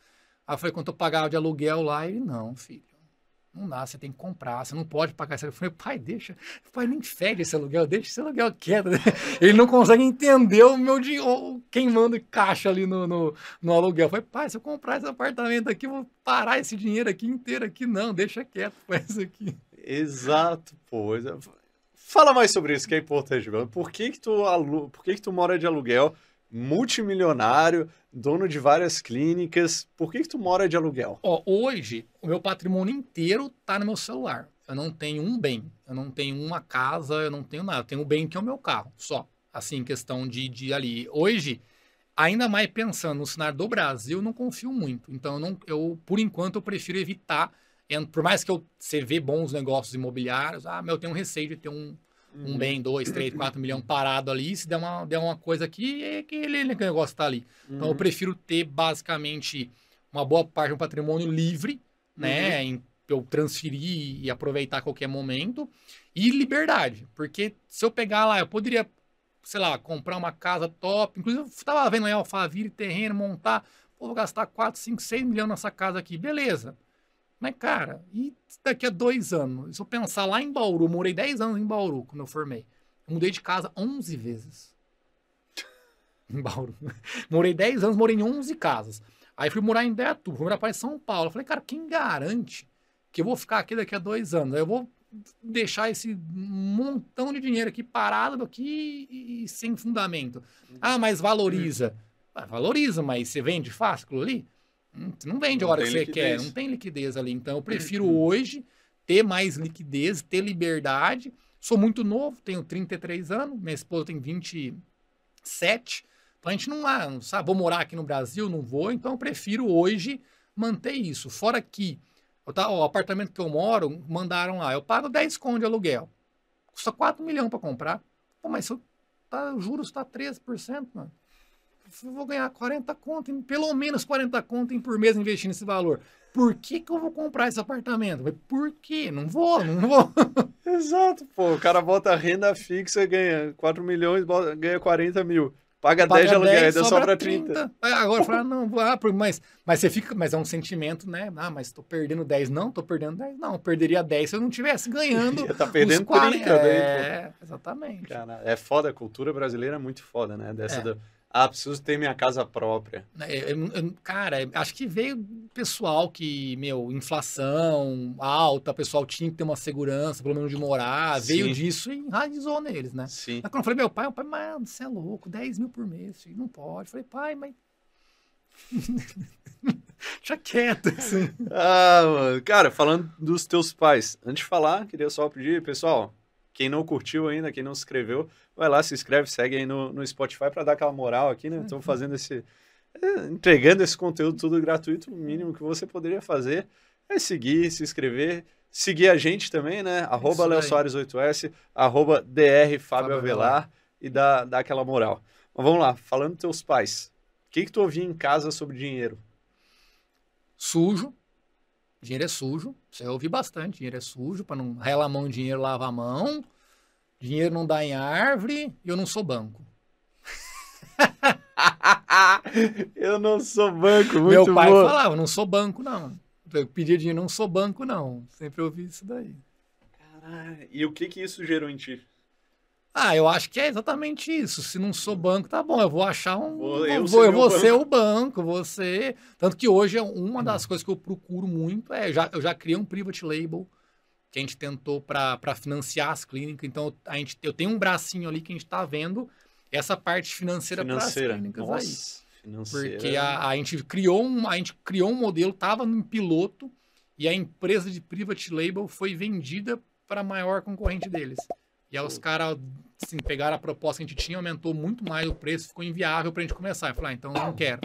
Aí eu falei, quanto eu pagava de aluguel lá? Ele, não, filho. Não dá, você tem que comprar, você não pode pagar esse aluguel. Eu falei, pai, deixa. Pai, nem fede esse aluguel, deixa esse aluguel quieto. Ele não consegue entender o meu dinheiro, quem manda caixa ali no, no, no aluguel. Eu falei, pai, se eu comprar esse apartamento aqui, eu vou parar esse dinheiro aqui inteiro aqui. Não, deixa quieto, faz isso aqui. Exato, pô. Fala mais sobre isso que é importante, mano. Por que que tu, alu... Por que que tu mora de aluguel, multimilionário, dono de várias clínicas? Por que que tu mora de aluguel? Ó, hoje, o meu patrimônio inteiro tá no meu celular. Eu não tenho um bem, eu não tenho uma casa, eu não tenho nada. Eu tenho um bem que é o meu carro, só. Assim, questão de, de ali. Hoje, ainda mais pensando no cenário do Brasil, eu não confio muito. Então, eu, não, eu por enquanto, eu prefiro evitar. Por mais que eu, você vê bons negócios imobiliários, ah, mas eu tenho um receio de ter um, um Uhum. bem, dois, três, quatro milhões parado ali. Se der uma, der uma coisa aqui, é que ele, negócio tá ali. Então, eu Uhum. prefiro ter basicamente uma boa parte do patrimônio livre, né? Em eu transferir e aproveitar a qualquer momento. E liberdade, porque se eu pegar lá, eu poderia, sei lá, comprar uma casa top. Inclusive, eu tava vendo aí Alphaville, terreno, montar. Pô, vou gastar 4, 5, 6 milhões nessa casa aqui. Beleza. Mas, cara, e daqui a dois anos? Se eu pensar lá em Bauru, eu morei 10 anos em Bauru quando eu formei. Eu mudei de casa 11 vezes. em Bauru. morei 10 anos, morei em 11 casas. Aí fui morar em Beto, fui morar para São Paulo. Eu falei, cara, quem garante que eu vou ficar aqui daqui a dois anos? Aí eu vou deixar esse montão de dinheiro aqui parado aqui e, e sem fundamento. Ah, mas valoriza. Ah, valoriza, mas você vende fácil aquilo ali? Hum, não vende a hora que você liquidez. quer, não tem liquidez ali. Então eu prefiro hoje ter mais liquidez, ter liberdade. Sou muito novo, tenho 33 anos, minha esposa tem 27. Então a gente não, ah, não sabe, vou morar aqui no Brasil, não vou, então eu prefiro hoje manter isso. Fora que tá, ó, o apartamento que eu moro, mandaram lá, eu pago 10 conto de aluguel. Custa 4 milhões para comprar. Pô, mas eu, tá, os juros está 13%, mano. Vou ganhar 40 conto, pelo menos 40 conto por mês investindo esse valor. Por que, que eu vou comprar esse apartamento? Mas Por quê? Não vou, não vou. Exato, pô. O cara bota renda fixa, ganha 4 milhões, bota- ganha 40 mil. Paga, Paga 10 de aluguel, 10, ainda sobra sobra 30. Aí Agora fala, não, vou- ah, mas, mas você fica, mas é um sentimento, né? Ah, mas tô perdendo 10. Não, tô perdendo 10. Não, eu perderia 10 se eu não tivesse ganhando. Ia tá perdendo 40. 30 daí, pô. É, exatamente. Cara, é foda, a cultura brasileira é muito foda, né? Dessa É. do, ah, preciso ter minha casa própria. É, é, é, cara, acho que veio pessoal que, meu, inflação alta, pessoal tinha que ter uma segurança, pelo menos de morar, veio Sim. disso e enraizou neles, né? Sim. Aí quando eu falei, meu pai, o pai, mano, você é louco, 10 mil por mês, filho, não pode. Eu falei, pai, mas. Deixa quieto, assim. Ah, mano. Cara, falando dos teus pais, antes de falar, queria só pedir, pessoal, quem não curtiu ainda, quem não se inscreveu, vai lá, se inscreve, segue aí no, no Spotify pra dar aquela moral aqui, né? Estamos fazendo esse. é, entregando esse conteúdo tudo gratuito, o mínimo que você poderia fazer é seguir, se inscrever. Seguir a gente também, né? Arroba Léo daí. Soares 8S, arroba DR Fábio Avelar e dá, dá aquela moral. Mas vamos lá, falando dos teus pais. O que, que tu ouvia em casa sobre dinheiro? Sujo. Dinheiro é sujo. Isso eu ouvi bastante. Dinheiro é sujo, para não rela a mão em dinheiro, lava a mão. Dinheiro não dá em árvore e eu não sou banco. eu não sou banco, muito Meu pai bom. falava, não sou banco, não. Eu pedia dinheiro, não sou banco, não. Sempre ouvi isso daí. Caralho, e o que que isso gerou em ti? Ah, eu acho que é exatamente isso. Se não sou banco, tá bom. Eu vou achar um. Vou- vou, eu eu ser meu vou ser o banco, você. Tanto que hoje é uma das coisas que eu procuro muito é já, eu já criei um private label que a gente tentou para financiar as clínicas. Então a gente, eu tenho um bracinho ali que a gente está vendo essa parte financeira para as Financeira. clínicas aí. Nossa, financeira. Porque a, a gente criou um, a gente criou um modelo, estava no piloto, e a empresa de private label foi vendida para a maior concorrente deles. E aí os caras assim, pegaram a proposta que a gente tinha, aumentou muito mais o preço, ficou inviável para a gente começar. Eu falei, ah, então eu não quero.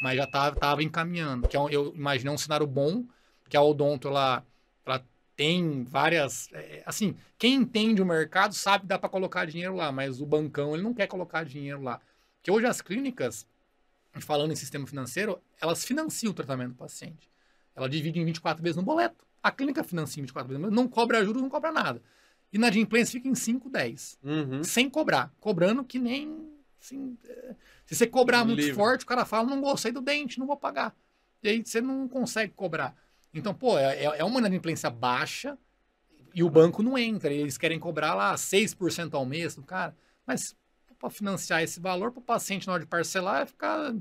Mas já estava tava encaminhando. Que é eu imaginei um cenário bom, que a Odonto ela, ela tem várias. é, assim, quem entende o mercado sabe que dá para colocar dinheiro lá, mas o bancão ele não quer colocar dinheiro lá. Porque hoje as clínicas, falando em sistema financeiro, elas financiam o tratamento do paciente. Ela divide em 24 vezes no boleto. A clínica financia em 24 vezes não cobra juros, não cobra nada. E na adimplência fica em 5, 10. Uhum. Sem cobrar. Cobrando que nem. assim, é, se você cobrar muito Livre. forte, o cara fala, não gostei do dente, não vou pagar. E aí você não consegue cobrar. Então, pô, é, é uma inadimplência baixa e o banco não entra. Eles querem cobrar lá 6% ao mês do cara. Mas para financiar esse valor, para o paciente na hora de parcelar, vai ficar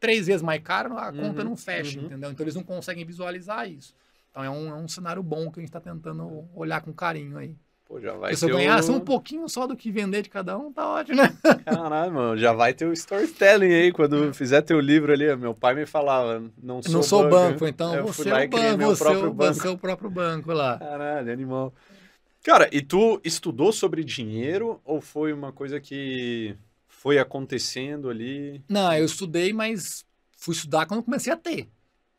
três vezes mais caro, a conta Uhum, não fecha, uhum. entendeu? Então eles não conseguem visualizar isso. Então é um, é um cenário bom que a gente está tentando olhar com carinho aí. Pô, já vai Porque se eu ganhasse o... um pouquinho só do que vender de cada um, tá ótimo, né? Caralho, mano, já vai ter o storytelling aí, quando fizer teu livro ali. Meu pai me falava, não sou não sou banco, banco, então Eu você é o banco, você, é próprio o, banco. você é o próprio banco lá. Caralho, animal. Cara, e tu estudou sobre dinheiro ou foi uma coisa que foi acontecendo ali? Não, eu estudei, mas fui estudar quando comecei a ter.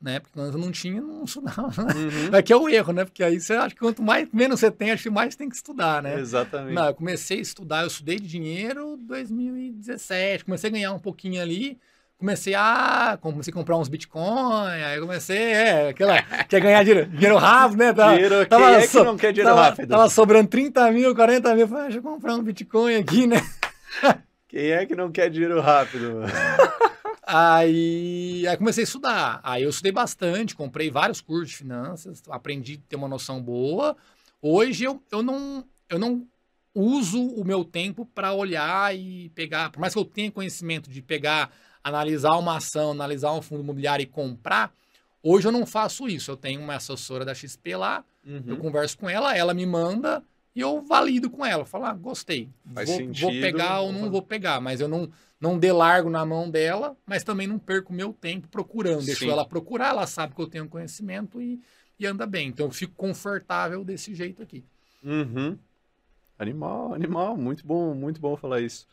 Né? Porque quando eu não tinha, não estudava. Uhum. É que é o erro, né? Porque aí você acha que quanto mais menos você tem, acho que mais tem que estudar, né? Exatamente. Não, eu comecei a estudar, eu estudei de dinheiro em 2017, comecei a ganhar um pouquinho ali, comecei a, comecei a comprar uns bitcoin, aí eu comecei, é, aquela, quer ganhar dinheiro, dinheiro rápido, né? Tava, dinheiro, tava quem é que não quer dinheiro tava, rápido? Tava sobrando 30 mil, 40 mil, falei, ah, deixa eu comprar um bitcoin aqui, né? Quem é que não quer dinheiro rápido? mano? Aí, aí comecei a estudar. Aí eu estudei bastante, comprei vários cursos de finanças, aprendi a ter uma noção boa. Hoje eu, eu, não, eu não uso o meu tempo para olhar e pegar, por mais que eu tenha conhecimento de pegar analisar uma ação, analisar um fundo imobiliário e comprar, hoje eu não faço isso. Eu tenho uma assessora da XP lá, Uhum. eu converso com ela, ela me manda e eu valido com ela. Falo, ah, gostei. Faz Vou, sentido, vou pegar ou não fazer. vou pegar, mas eu não, não delargo na mão dela, mas também não perco meu tempo procurando. Deixo Sim. ela procurar, ela sabe que eu tenho conhecimento e, e anda bem. Então eu fico confortável desse jeito aqui. Uhum. Animal, animal. Muito bom, muito bom falar isso.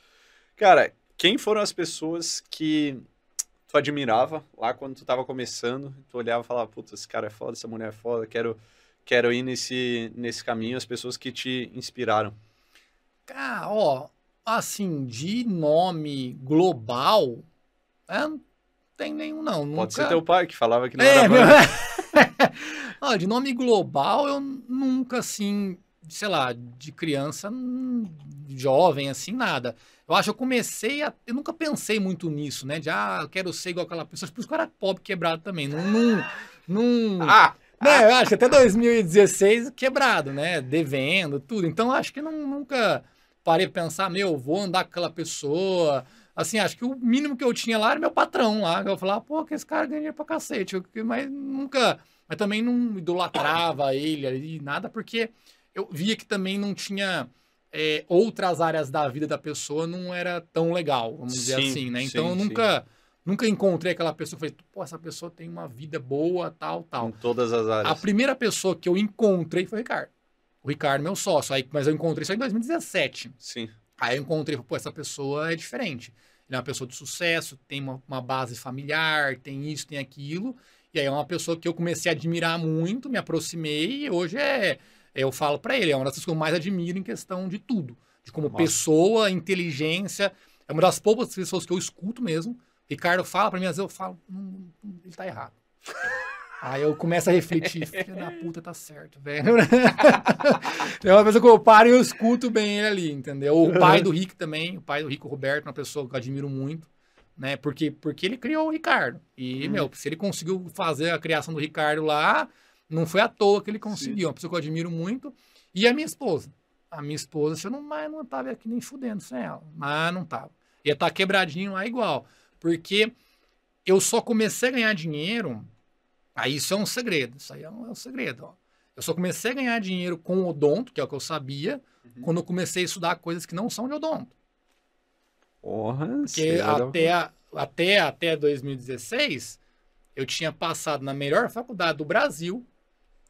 Cara, quem foram as pessoas que tu admirava lá quando tu tava começando? Tu olhava e falava, puta, esse cara é foda, essa mulher é foda, quero, quero ir nesse, nesse caminho. As pessoas que te inspiraram. Cara, ó, assim, de nome global, é, não tem nenhum não. Pode nunca... ser teu pai que falava que não É, era de nome global, eu nunca, assim, sei lá, de criança, hum, jovem, assim, nada. Eu acho que eu comecei a. Eu nunca pensei muito nisso, né? De, ah, eu quero ser igual aquela pessoa. Por isso que eu era pobre quebrado também. Não. não, não Ah! Né, eu acho que até 2016 quebrado, né? Devendo, tudo. Então, acho que não, nunca parei pra pensar, meu, vou andar com aquela pessoa. Assim, acho que o mínimo que eu tinha lá era meu patrão lá. Eu falava, pô, que esse cara ganha dinheiro pra cacete. Eu- mas nunca. Mas também não idolatrava ele ali, nada, porque eu via que também não tinha. é, outras áreas da vida da pessoa não era tão legal, vamos dizer Sim, assim, né? sim, Então eu sim. Nunca, encontrei aquela pessoa que falei, pô, essa pessoa tem uma vida boa, tal, tal. Em todas as A áreas. primeira pessoa que eu encontrei foi o Ricardo. O Ricardo, meu sócio. Aí, mas eu encontrei isso em 2017. Sim. Aí eu encontrei, pô, essa pessoa é diferente. Ele é uma pessoa de sucesso, tem uma, uma base familiar, tem isso, tem aquilo. E aí é uma pessoa que eu comecei a admirar muito, me aproximei e hoje é. Eu falo pra ele, é uma das coisas que eu mais admiro em questão de tudo. De como Nossa. pessoa, inteligência. É uma das poucas pessoas que eu escuto mesmo. Ricardo fala pra mim, às vezes eu falo, "Hum, ele tá errado. Aí eu começo a refletir, filho da puta, tá certo, velho. é uma pessoa que eu paro e eu escuto bem ele ali, entendeu? O pai do Rick também, o pai do Rico Roberto, uma pessoa que eu admiro muito, né? Porque, porque ele criou o Ricardo. E, Uhum. meu, se ele conseguiu fazer a criação do Ricardo lá, não foi à toa que ele conseguiu. É Uma pessoa que eu admiro muito. E a minha esposa. A minha esposa, se eu não, mas não tava aqui nem fudendo sem ela. Mas não tava. Ia estar quebradinho lá igual. Porque eu só comecei a ganhar dinheiro. Aí isso é um segredo. Isso aí é um, é um segredo. Ó. Eu só comecei a ganhar dinheiro com odonto, que é o que eu sabia, Uhum. quando eu comecei a estudar coisas que não são de odonto. Porra, Porque até, a- até, até 2016, eu tinha passado na melhor faculdade do Brasil,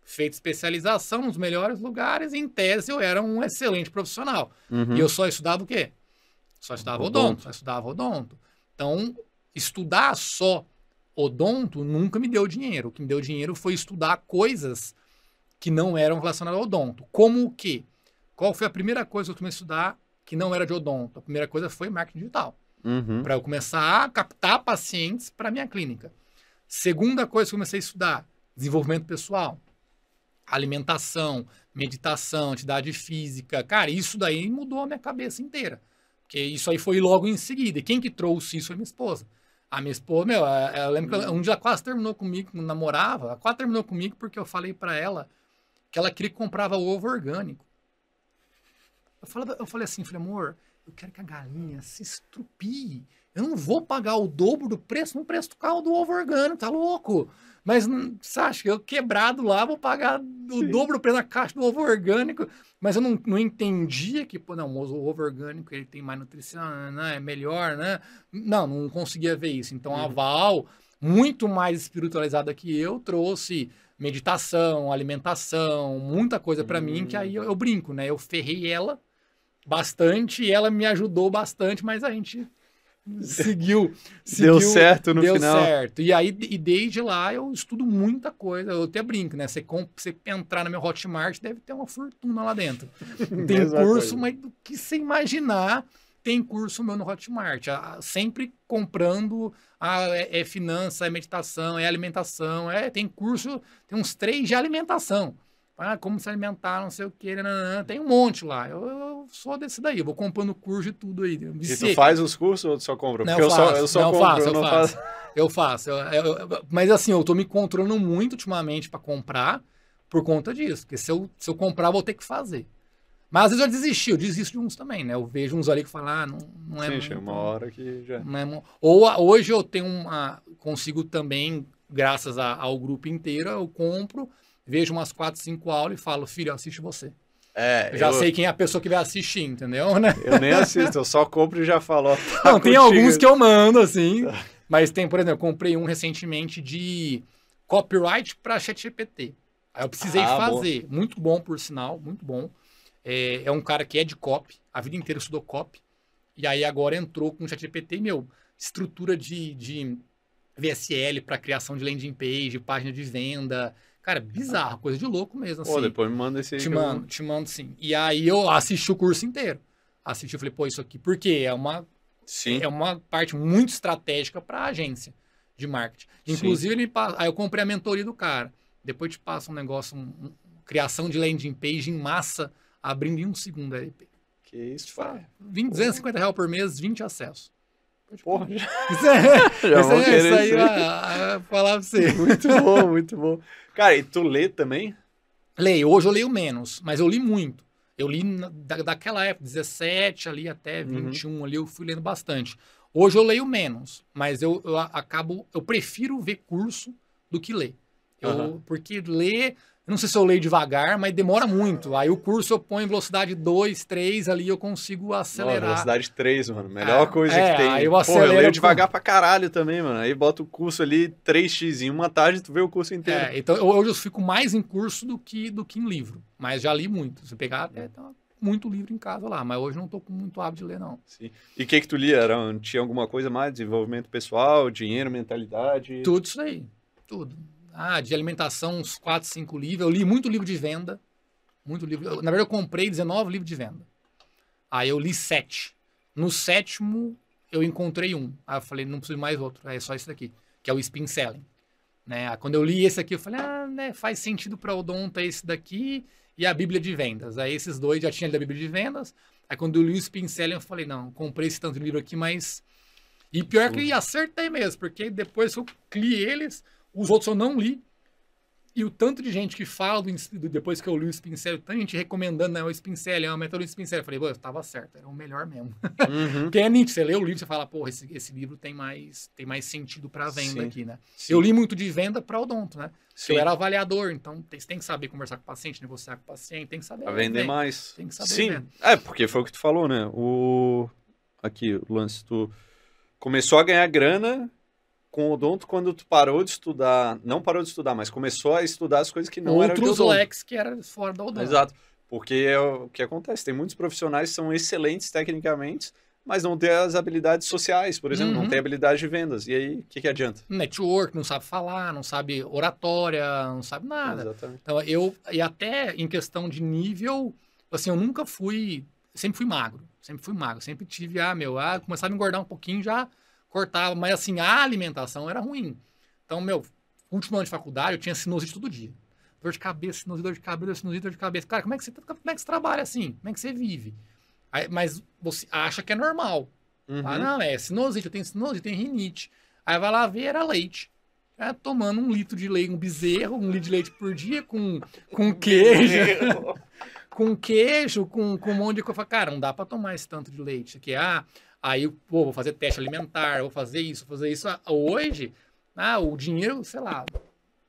feito especialização nos melhores lugares, e em tese eu era um excelente profissional. Uhum. E eu só estudava o quê? Só estudava Odonto. odonto, só estudava odonto. Então, estudar só odonto nunca me deu dinheiro. O que me deu dinheiro foi estudar coisas que não eram relacionadas ao odonto. Como o quê? Qual foi a primeira coisa que eu comecei a estudar que não era de odonto? A primeira coisa foi marketing digital Uhum. para eu começar a captar pacientes para minha clínica. Segunda coisa que eu comecei a estudar, desenvolvimento pessoal, alimentação, meditação, atividade física. Cara, isso daí mudou a minha cabeça inteira. Porque isso aí foi logo em seguida. E quem que trouxe isso foi minha esposa. A minha esposa, meu, é, eu lembro que ela- um dia ela quase terminou comigo, namorava, ela quase terminou comigo porque eu falei para ela que ela queria que comprava ovo orgânico. Eu falei, eu falei assim, falei, amor, eu quero que a galinha se estrupie. Eu não vou pagar o dobro do preço no preço do carro do ovo orgânico, tá louco? Mas hum, você acha que eu quebrado lá vou pagar o Sim. dobro do preço da caixa do ovo orgânico? Mas eu não, não entendia que, pô, não, o ovo orgânico ele tem mais nutrição, né? É melhor, né? Não, não conseguia ver isso. Então a Uhum. Val, muito mais espiritualizada que eu, trouxe meditação, alimentação, muita coisa pra mim, que aí eu, eu brinco, né? Eu ferrei ela bastante e ela me ajudou bastante, mas a gente seguiu. Deu seguiu- certo no deu final. certo. E aí, e desde lá, eu estudo muita coisa. Eu até brinco, né? Você, você entrar no meu Hotmart, deve ter uma fortuna lá dentro. Tem Mesma curso, coisa. mas do que você imaginar, tem curso meu no Hotmart. Ah, Sempre comprando, ah, é, é finança, é meditação, é alimentação, é, tem curso, tem uns três de alimentação. Ah, como se alimentar, não sei o que, tem um monte lá. Eu, eu sou desse daí, eu vou comprando curso de tudo aí. E tu faz os cursos ou tu só compra? Não, Porque eu, eu só, faço, eu só não, eu compro, faço, eu não faço. faço. Eu faço. eu- mas assim, eu tô me controlando muito ultimamente para comprar por conta disso. Porque se eu, se eu comprar, eu vou ter que fazer. Mas às vezes eu desisti, eu desisto de uns também, né? Eu vejo uns ali que falam, ah, não, não é Sim, muito- chega uma hora que já. não é Ou a- hoje eu tenho uma. Consigo também, graças a- ao grupo inteiro, eu compro, vejo umas 4, 5 aulas e falo, filho, assiste você. É, Eu já eu, sei quem é a pessoa que vai assistir, entendeu? Né? eu nem assisto, eu só compro e já falo. Tá Não, tem alguns que eu mando, assim. Mas tem, por exemplo, eu comprei um recentemente de copyright para ChatGPT. Aí eu precisei Ah, fazer. Muito bom, por sinal, muito bom. É, é um cara que é de copy, a vida inteira estudou copy. E aí agora entrou com o ChatGPT, meu, estrutura de, de VSL para criação de landing page, página de venda. Cara, bizarro, coisa de louco mesmo, assim. Pô, depois me manda esse aí. Te que eu- mando, te mando sim. E aí eu assisti o curso inteiro. Assisti, eu falei, pô, isso aqui, porque é uma Sim. é uma parte muito estratégica para a agência de marketing. Sim. Inclusive, ele passa, aí eu comprei a mentoria do cara. Depois te passa um negócio, um- um- criação de landing page em massa, abrindo em um segundo a LP. Que isso, Fala, pai. 20, 250 reais por mês, 20 acessos. Porra, já, Isso, é, já isso, vou é, querer isso aí, isso aí. vai- vai falar pra você. Muito bom, muito bom. Cara, e tu lê também? Leio, hoje eu leio menos, mas eu li muito. Eu li da, daquela época, 17 ali até Uhum. 21 ali, eu fui lendo bastante. Hoje eu leio menos, mas eu, eu a- acabo, eu prefiro ver curso do que ler. Eu- Aham. Porque ler, eu não sei se eu leio devagar, mas demora muito. Aí o curso eu ponho em velocidade 2, 3 ali, eu consigo acelerar. velocidade 3, mano. Melhor É, coisa é, que tem. aí eu Pô, eu acelero leio com- devagar pra caralho também, mano. Aí bota o curso ali 3x em uma tarde tu vê o curso inteiro. É, então eu- hoje eu fico mais em curso do que, do que em livro. Mas já li muito. Se pegar, até tá muito livro em casa lá. Mas hoje não tô com muito hábito de ler, não. Sim. E o que que tu lia? Era, tinha alguma coisa mais? Desenvolvimento pessoal, dinheiro, mentalidade? Tudo isso aí. Tudo. Ah, de alimentação, uns 4, 5 livros. Eu li muito livro de venda. Muito livro. Eu- na verdade, eu comprei 19 livros de venda. Aí eu li 7. No sétimo, eu encontrei um. Aí eu falei, não preciso de mais outro. É só esse daqui, que é o Spin Selling. Né? Aí Quando eu li esse aqui, eu falei, ah, né, faz sentido para odonto esse daqui e a Bíblia de Vendas. Aí esses dois já tinha da Bíblia de Vendas. Aí quando eu li o Spin Selling, eu falei, não, comprei esse tanto de livro aqui, mas... E pior que acertei mesmo, porque depois eu li eles, os outros eu não li. E o tanto de gente que fala do, do- depois que eu li o Spin Selling, tanta gente recomendando, né, o Spin Selling, é uma metodologia do Spin Selling. Eu falei, pô, eu tava certo, era o melhor mesmo. Uhum. Porque é nítido, você lê o livro, você fala, porra, esse, esse livro tem mais, tem mais sentido para venda Sim. aqui, né? Sim. Eu li muito de venda para odonto, né? Sim. Eu era avaliador, então tem- você tem que saber conversar com o paciente, negociar com o paciente, tem que saber. Pra vender mais. Tem que saber Sim. É, porque foi o que tu falou, né? O... Aqui, o lance, tu começou a ganhar grana com o odonto quando tu parou de estudar, não parou de estudar, mas começou a estudar as coisas que não eram de Outros odonto. leques que eram fora da odonto. Exato. Porque é o que acontece. Tem muitos profissionais que são excelentes tecnicamente, mas não têm as habilidades sociais, por exemplo, não Uhum. tem habilidade de vendas. E aí, o que, que adianta? Network, não sabe falar, não sabe oratória, não sabe nada. Exatamente. Então, eu, e até em questão de nível, assim, eu nunca fui, sempre fui magro, sempre fui magro, sempre tive, ah, meu, ah, começava a engordar um pouquinho, já cortava, mas assim, a alimentação era ruim. Então, meu, último ano de faculdade, eu tinha sinusite todo dia. Dor de cabeça, sinusite, dor de cabeça, sinusite, dor de cabeça. Cara, como é que você, como é que você trabalha assim? Como é que você vive? Aí, mas você acha que é normal. Uhum. Ah, não, é sinusite, eu tenho sinusite, eu tenho rinite. Aí vai lá ver, era leite. É, tomando um litro de leite, um bezerro, um litro de leite por dia, com, com queijo, com queijo, com, com um monte de coisa. Cara, não dá pra tomar esse tanto de leite. Aqui, ah, aí, pô, vou fazer teste alimentar, vou fazer isso, vou fazer isso. Ah, Hoje, ah, o dinheiro, sei lá,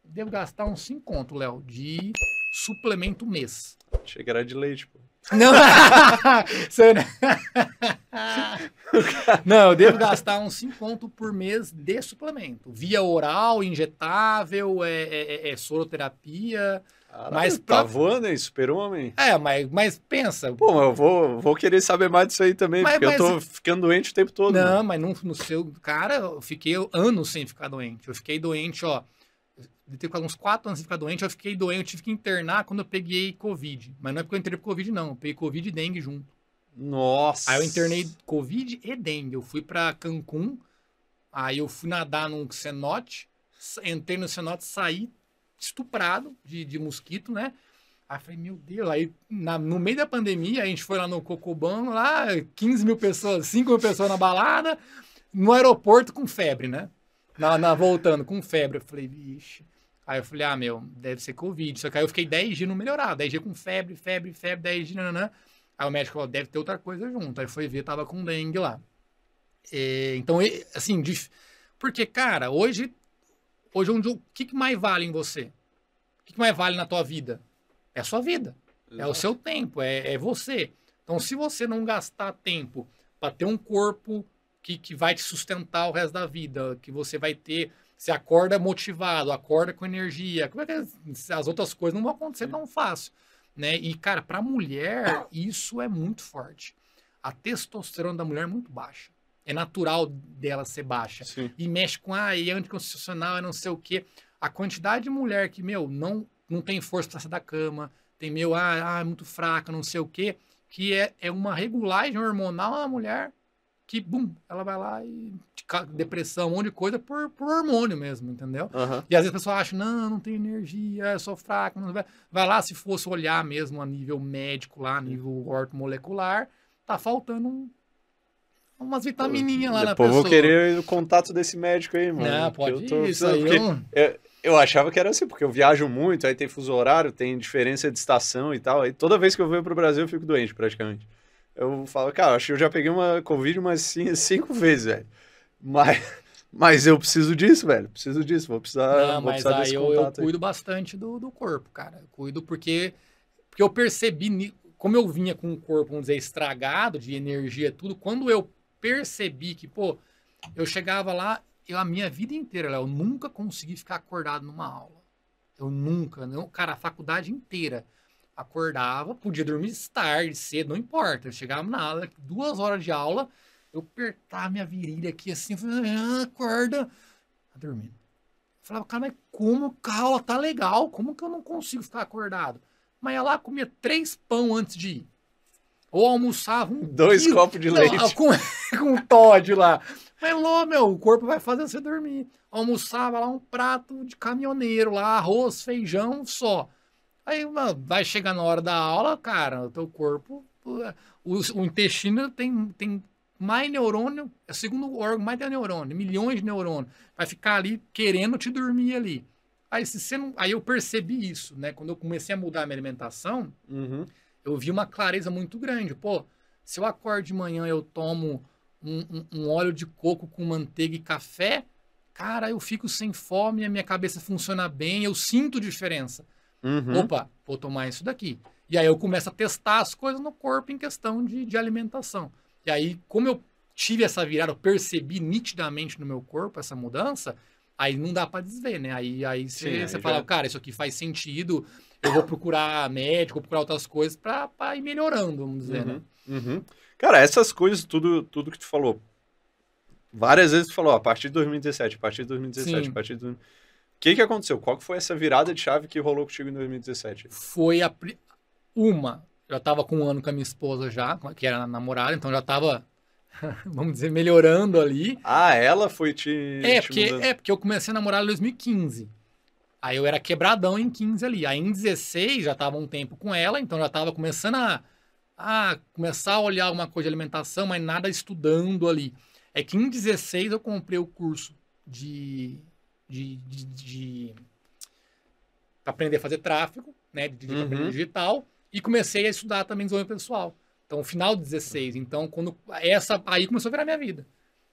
devo gastar uns 5 conto, Léo, de suplemento mês. Achei que era de leite, pô. Não, não, eu devo gastar uns 5 conto por mês de suplemento. Via oral, injetável, é, é- é- é soroterapia. Caralho, Mas tá pra- voando, hein? Super-homem. É, mas, mas pensa. Pô, mas eu vou, vou querer saber mais disso aí também, Mas- porque eu tô mas- ficando doente o tempo todo. não, mas no, no seu. Cara, eu fiquei anos sem ficar doente. Eu fiquei doente, ó. Eu ter uns 4 anos sem ficar doente, eu fiquei doente, eu tive que internar quando eu peguei Covid. Mas não é porque eu entrei por Covid, não. Eu peguei Covid e dengue junto. Nossa. Aí eu internei Covid e dengue. Eu fui pra Cancún, aí eu fui nadar num cenote, entrei no cenote, saí estuprado de, de mosquito, né? Aí falei, meu Deus, aí na- no meio da pandemia, a gente foi lá no Cocobano, lá, 15 mil pessoas, 5 mil pessoas na balada, no aeroporto com febre, né? Na, na- voltando, com febre. Eu falei, vixe. Aí eu falei, ah, meu, deve ser Covid. Só que aí eu fiquei 10 dias não melhorar. 10 dias com febre, febre, febre, 10 dias, nananã. Aí o médico falou, deve ter outra coisa junto. Aí foi ver, tava com dengue lá. É, então, e- assim, dif- porque, cara, hoje, hoje onde, o que, que mais vale em você? O que, que mais vale na tua vida? É a sua vida. É o seu tempo, é, é você. Então, se você não gastar tempo para ter um corpo que, que vai te sustentar o resto da vida, que você vai ter, você acorda motivado, acorda com energia, como é que as as outras coisas não vão acontecer tão fácil, né? E cara, para mulher isso é muito forte. A testosterona da mulher é muito baixa. É natural dela ser baixa Sim. e mexe com ah, e é anticonstitucional, é não sei o quê. A quantidade de mulher que, meu, não, não tem força para sair da cama, tem, meu, ah, ah, é muito fraca, não sei o quê, que é, é uma regulagem hormonal na mulher que, bum, ela vai lá e depressão, um monte de coisa por, por hormônio mesmo, entendeu? Aham. E às vezes a pessoa acha, não, não tenho energia, eu sou fraca. Não vai. vai lá, se fosse olhar mesmo a nível médico, lá, a nível ortomolecular, tá faltando um- umas vitamininhas lá na Depois eu pessoa. vou querer o contato desse médico aí, mano. Não, porque pode eu tô isso aí. porque eu- Eu achava que era assim, porque eu viajo muito, aí tem fuso horário, tem diferença de estação e tal. Aí toda vez que eu venho pro Brasil eu fico doente, praticamente. Eu falo, cara, acho que eu já peguei uma Covid umas cin- cinco vezes, velho. Mas, mas eu preciso disso, velho. Preciso disso. Vou precisar, Não, vou mas precisar aí desse eu, eu contato aí. cuido bastante do, do corpo, cara. Eu cuido porque, porque eu percebi, como eu vinha com o corpo, vamos dizer, estragado de energia tudo, quando eu percebi que, pô, eu chegava lá, eu, a minha vida inteira, eu nunca consegui ficar acordado numa aula. Eu nunca, não, cara, a faculdade inteira. Acordava, podia dormir tarde, cedo, não importa. Eu chegava na aula, duas horas de aula, eu apertava minha virilha aqui assim, ah, acorda. Tá dormindo. Eu falava, cara, mas como a aula tá legal? Como que eu não consigo ficar acordado? Mas ia lá, comia três pão antes de ir. Ou almoçava um Dois quilo- copos de Não, leite. Com, com um Todd lá. Mas, lô, meu, o corpo vai fazer você dormir. Almoçava lá um prato de caminhoneiro lá, arroz, feijão, só. Aí, mano, vai chegar na hora da aula, cara, o teu corpo, o, o intestino tem, tem mais neurônio, é o segundo órgão mais de neurônio, milhões de neurônios. Vai ficar ali querendo te dormir ali. Aí, se você não, aí eu percebi isso, né? Quando eu comecei a mudar a minha alimentação, Uhum. Eu vi uma clareza muito grande. Pô, se eu acordo de manhã eu tomo um, um- um óleo de coco com manteiga e café, cara, eu fico sem fome, a minha cabeça funciona bem, eu sinto diferença. Uhum. Opa, vou tomar isso daqui. E aí eu começo a testar as coisas no corpo em questão de, de alimentação. E aí, como eu tive essa virada, eu percebi nitidamente no meu corpo essa mudança, aí não dá pra desver, né? Aí, aí Sim, você aí você fala, já- cara, isso aqui faz sentido, eu vou procurar médico, vou procurar outras coisas pra, pra ir melhorando, vamos dizer, né? Uhum, uhum. Cara, essas coisas, tudo, tudo que tu falou. Várias vezes tu falou, ó, a partir de 2017, a partir de 2017, Sim. a partir de. O que que aconteceu? Qual que foi essa virada de chave que rolou contigo em 2017? Foi a uma. Eu tava com um ano com a minha esposa já, que era namorada, então já tava, vamos dizer, melhorando ali. Ah, ela foi te. É te porque, mudando. é, porque eu comecei a namorar em 2015. Aí eu era quebradão em 15 ali. Aí em 16 já tava um tempo com ela, então já tava começando a, a começar a olhar alguma coisa de alimentação, mas nada estudando ali. É que em 16 eu comprei o curso de. de, de, de aprender a fazer tráfego, né? De, Uhum. aprender digital. E comecei a estudar também desenvolvimento pessoal. Então, final de 16. Então, quando. Essa aí começou a virar minha vida.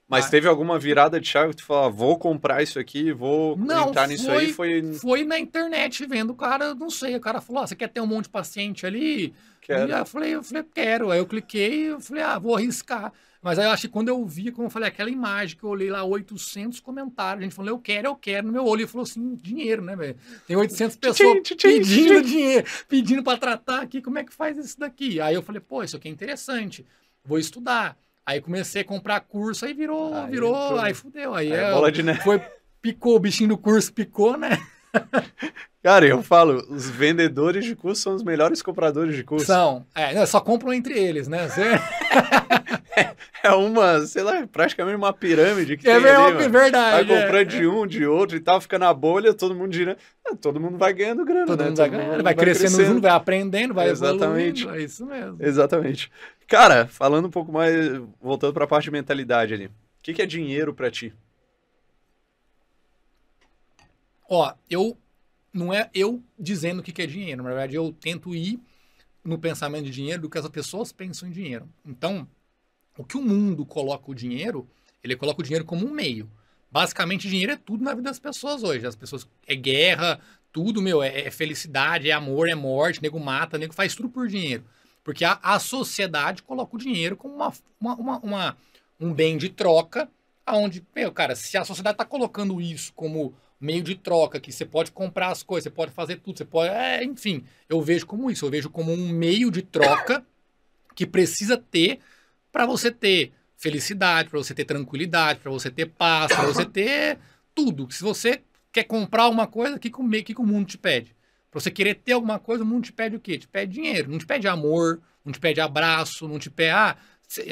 Mas Ah. teve alguma virada de chave que tu falou, ah, vou comprar isso aqui, vou Não, entrar nisso aí? Foi. Foi na internet vendo o cara, não sei, o cara falou, ah, você quer ter um monte de paciente ali? Quero. E eu falei, eu falei, quero. Aí eu cliquei, eu falei, ah, vou arriscar. Mas aí eu acho que quando eu vi, como eu falei, aquela imagem que eu olhei lá, 800 comentários, a gente falou, eu quero, eu quero, no meu olho, ele falou assim, dinheiro, né, velho? Tem 800 pessoas pedindo dinheiro, pedindo para tratar aqui, como é que faz isso daqui? Aí eu falei, pô, isso aqui é interessante, vou estudar. Aí comecei a comprar curso, aí virou, Aí virou, entrou. aí fudeu. Aí, É, é, bola de neve. foi, picou, o bichinho do curso picou, né? Cara, eu falo, os vendedores de curso são os melhores compradores de curso. São. É, não, só compram entre eles, né? Você- É uma, sei lá, praticamente uma pirâmide que É tem ver- ali, é verdade. Vai é. comprando de um, de outro e tal, fica na bolha, todo mundo girando. Ah, Todo mundo vai ganhando grana, Todo né? mundo vai ganhando, vai, crescendo, junto, vai aprendendo, vai Exatamente. evoluindo. É isso mesmo. Exatamente. Cara, falando um pouco mais, voltando pra parte de mentalidade ali. O que, que é dinheiro pra ti? Ó, eu não é eu dizendo o que que é dinheiro. Na verdade, eu tento ir no pensamento de dinheiro do que as pessoas pensam em dinheiro. Então, o que o mundo coloca o dinheiro, ele coloca o dinheiro como um meio. Basicamente, dinheiro é tudo na vida das pessoas hoje. As pessoas. É guerra, tudo, meu. É, é felicidade, é amor, é morte. Nego mata, nego faz tudo por dinheiro. Porque a, a sociedade coloca o dinheiro como uma, uma, uma, uma um bem de troca, aonde, meu, cara, se a sociedade está colocando isso como meio de troca, que você pode comprar as coisas, você pode fazer tudo, você pode. É, enfim, eu vejo como isso, eu vejo como um meio de troca que precisa ter para você ter felicidade, para você ter tranquilidade, para você ter paz, para você ter tudo. Se você quer comprar uma coisa, o que, que, que o mundo te pede? Pra você querer ter alguma coisa, o mundo te pede o quê? Te pede dinheiro. Não te pede amor, não te pede abraço, não te pede. Ah,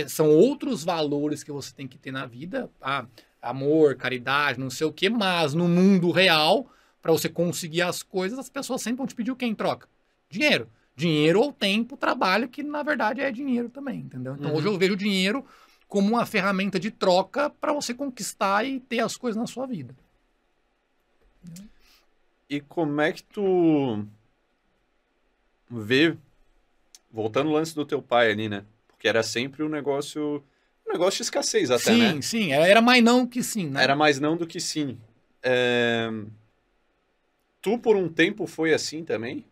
são outros valores que você tem que ter na vida. Ah, amor, caridade, não sei o quê, mas no mundo real, para você conseguir as coisas, as pessoas sempre vão te pedir o quê em troca? Dinheiro. Dinheiro ou tempo, trabalho, que na verdade é dinheiro também, entendeu? Então uhum. hoje eu vejo o dinheiro como uma ferramenta de troca para você conquistar e ter as coisas na sua vida. E como é que tu vê, voltando ao lance do teu pai ali, né? Porque era sempre um negócio, um negócio de escassez até, sim, né? Sim, sim. Era mais não que sim, né? Era mais não do que sim. É... Tu, por um tempo, foi assim também?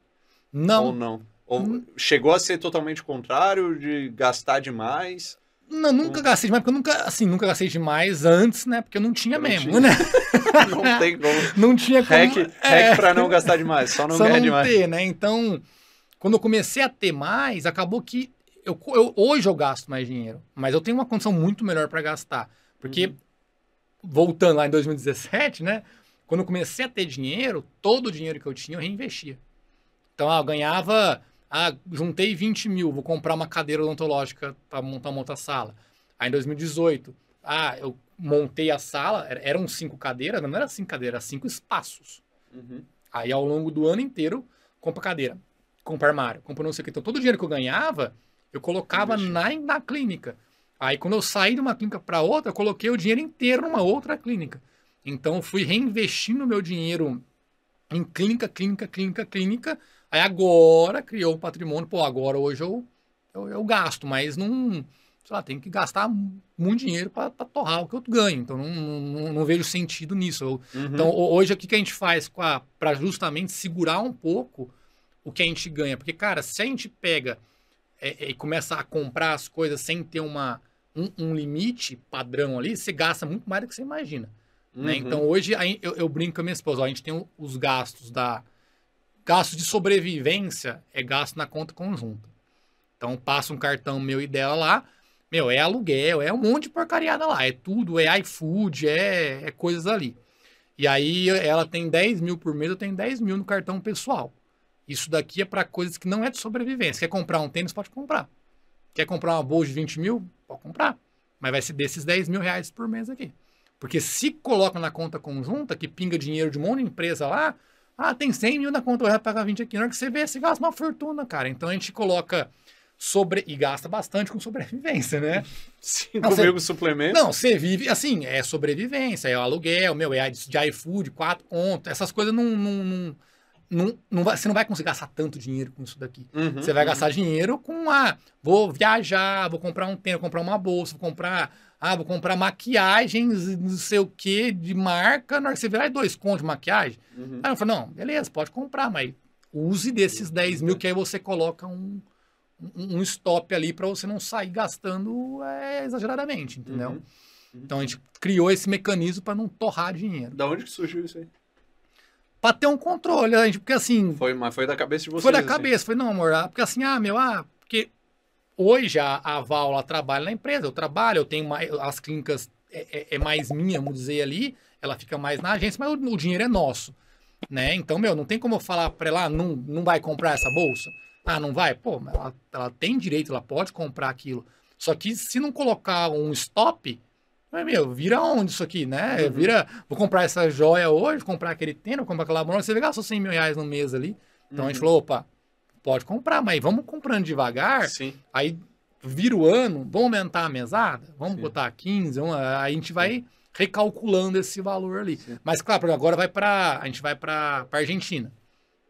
Não. Ou não? Ou hum. chegou a ser totalmente contrário, de gastar demais? Não, nunca hum. gastei demais, porque eu nunca, assim, nunca gastei demais antes, né? Porque eu não tinha eu não mesmo, tinha. né? não tem como. Não tinha como. Hack, é. hack pra não gastar demais, só não só ganhar não demais. ter, né? Então, quando eu comecei a ter mais, acabou que eu, eu, hoje eu gasto mais dinheiro, mas eu tenho uma condição muito melhor para gastar. Porque, uhum. voltando lá em 2017, né? Quando eu comecei a ter dinheiro, todo o dinheiro que eu tinha eu reinvestia. Então, ah, eu ganhava ah, juntei 20 mil, vou comprar uma cadeira odontológica para montar uma outra sala. Aí em 2018, ah, eu montei a sala, eram cinco cadeiras, não era cinco cadeiras, eram cinco espaços. Uhum. Aí ao longo do ano inteiro, compra cadeira, compra armário, compra não sei o que. Então todo o dinheiro que eu ganhava, eu colocava na, na clínica. Aí quando eu saí de uma clínica para outra, eu coloquei o dinheiro inteiro numa outra clínica. Então fui reinvestindo meu dinheiro em clínica, clínica, clínica, clínica, Aí agora criou o patrimônio, pô, agora hoje eu, eu, eu gasto, mas não, sei lá, tem que gastar muito dinheiro para torrar o que eu ganho. Então não, não, não vejo sentido nisso. uhum. Então hoje o que, a gente faz para justamente segurar um pouco o que a gente ganha? Porque, cara, se a gente pega é, é, e começa a comprar as coisas sem ter uma, um, um, limite padrão ali, você gasta muito mais do que você imagina. Né? Uhum. Né? Então hoje eu, eu, brinco com a minha esposa, ó, a gente tem os gastos da Gasto de sobrevivência é gasto na conta conjunta. Então passa um cartão meu e dela lá, meu, é aluguel, é um monte de porcariada lá, é tudo, é iFood, é, é coisas ali. E aí ela tem 10 mil por mês, eu tenho 10 mil no cartão pessoal. Isso daqui é para coisas que não é de sobrevivência. Quer comprar um tênis, pode comprar. Quer comprar uma bolsa de 20 mil, pode comprar. Mas vai ser desses 10 mil reais por mês aqui. Porque se coloca na conta conjunta, que pinga dinheiro de um monte de empresa lá, ah, tem 100 mil na conta, vai pagar 20 aqui. Na hora que você vê, você gasta uma fortuna, cara. Então a gente coloca sobre. E gasta bastante com sobrevivência, né? 5 mil você... suplemento. Não, você vive assim, é sobrevivência, é o aluguel, meu, é de iFood, 4 contas, essas coisas não. não, não... Não, não vai, você não vai conseguir gastar tanto dinheiro com isso daqui. Uhum, você vai uhum. gastar dinheiro com a. Ah, vou viajar, vou comprar um tênis, vou comprar uma bolsa, vou comprar ah, vou comprar maquiagens, não sei o que, de marca. Na hora que você virar dois contos de maquiagem. Uhum. Aí eu falei, não, beleza, pode comprar, mas use desses 10 mil que aí você coloca um, um, um stop ali para você não sair gastando é, exageradamente, entendeu? Uhum. Uhum. Então a gente criou esse mecanismo para não torrar dinheiro. Da onde que surgiu isso aí? Pra ter um controle, a gente, porque assim. Foi, mas foi da cabeça de vocês. Foi da assim. cabeça, foi não, amor. Ah, porque assim, ah, meu, ah, porque Hoje a, a Val trabalha na empresa, eu trabalho, eu tenho mais, as clínicas é, é, é, mais minha, vamos dizer ali, ela fica mais na agência, mas o, o dinheiro é nosso, né? Então, meu, não tem como eu falar para ela, ah, não, não vai comprar essa bolsa? Ah, não vai? Pô, ela, ela tem direito, ela pode comprar aquilo. Só que se não colocar um stop, meu, vira onde isso aqui, né? Uhum. Vira, vou comprar essa joia hoje, comprar aquele tênis, comprar aquela bolsa, você gastou 100 mil reais no mês ali. Então uhum. a gente uhum. falou, opa, Pode comprar, mas vamos comprando devagar. Sim. Aí vira o ano, vamos aumentar a mesada? Vamos Sim. botar 15, vamos, aí a gente vai recalculando esse valor ali. Sim. Mas claro, agora vai para a gente vai para a Argentina.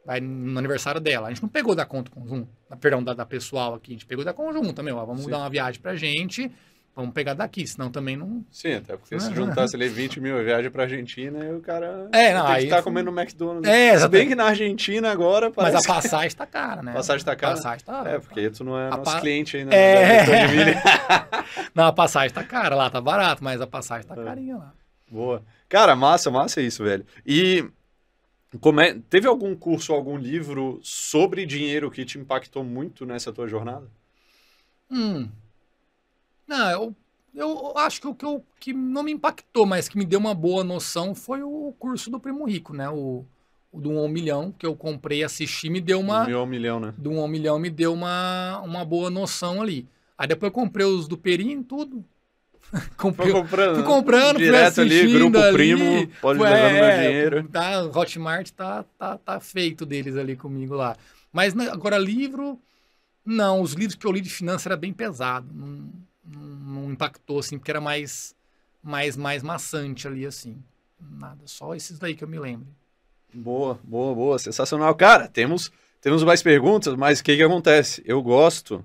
vai no aniversário dela. A gente não pegou da conta conjunto, perdão, da, da pessoal aqui, a gente pegou da conjunto também, ó, vamos Sim. dar uma viagem pra gente, vamos pegar daqui, senão também não... Sim, até porque se Ah, juntasse ali 20 mil e viagem pra Argentina, aí o cara É, não, tem que estar foi- comendo no McDonald's. É, Se bem que na Argentina agora Mas a passagem tá cara, né? A passagem tá cara? A passagem tá... É, porque tu não é A nosso pa- cliente ainda. É. né. Não, a passagem tá cara, lá tá barato, mas a passagem tá É. carinha lá. Boa. Cara, massa, massa isso, velho. E como é- teve algum curso, algum livro sobre dinheiro que te impactou muito nessa tua jornada? Hum. Não, eu, eu acho que o que, eu- que não me impactou, mas que me deu uma boa noção foi o curso do Primo Rico, né? O, o do 1 ao milhão, que eu comprei, assisti, me deu uma. Um milhão, um milhão, né? Do 1 ao milhão me deu uma, uma boa noção ali. Aí depois eu comprei os do Perim, tudo. comprei, comprando. fui comprando, fui Direto ali, assistindo grupo ali, primo, pode Foi, meu é, dinheiro. Tá, Hotmart tá, tá, tá feito deles ali comigo lá. Mas né, agora, livro, não. Os livros que eu li de finanças era bem pesado. Não impactou, assim, porque era mais, mais, mais maçante ali, assim. Nada, só esses daí que eu me lembro. Boa, boa, boa, sensacional. Cara, temos, temos mais perguntas, mas o que que acontece? Eu gosto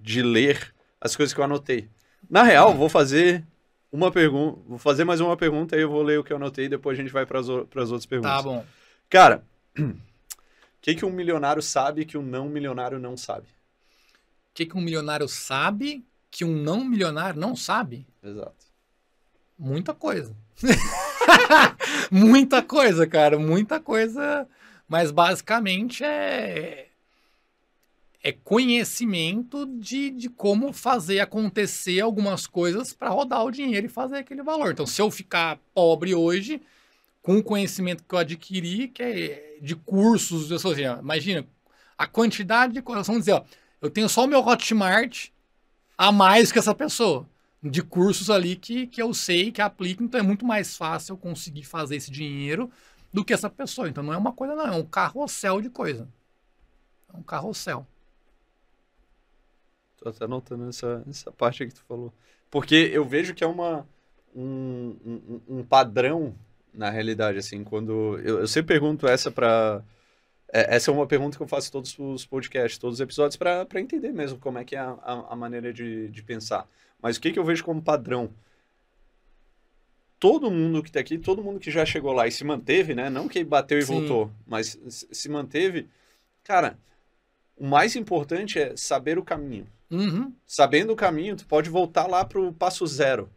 de ler as coisas que eu anotei. Na real, vou fazer uma pergunta, vou fazer mais uma pergunta e eu vou ler o que eu anotei e depois a gente vai para as outras perguntas. Tá bom. Cara, o que que um milionário sabe que um não milionário não sabe? O que, que um milionário sabe que um não milionário não sabe? Exato. Muita coisa. muita coisa, cara. Muita coisa. Mas basicamente é. É conhecimento de, de como fazer acontecer algumas coisas para rodar o dinheiro e fazer aquele valor. Então, se eu ficar pobre hoje, com o conhecimento que eu adquiri, que é de cursos, assim, ó, imagina a quantidade de coisas. Vamos dizer, ó, eu tenho só o meu Hotmart a mais que essa pessoa de cursos ali que, que eu sei, que aplico, então é muito mais fácil eu conseguir fazer esse dinheiro do que essa pessoa. Então não é uma coisa, não, é um carrossel de coisa. É um carrossel. Tô até anotando essa, essa parte que tu falou. Porque eu vejo que é uma, um, um, um padrão na realidade, assim, quando... Eu, eu sempre pergunto essa pra... é, essa é uma pergunta que eu faço todos os podcasts, todos os episódios, pra entender mesmo como é que é a, a, a maneira de, de pensar. Mas o que, que eu vejo como padrão? Todo mundo que tá aqui, todo mundo que já chegou lá e se manteve, né? Não que bateu e Sim. voltou, mas se manteve. Cara, o mais importante é saber o caminho. Uhum. Sabendo o caminho, tu pode voltar lá pro passo zero.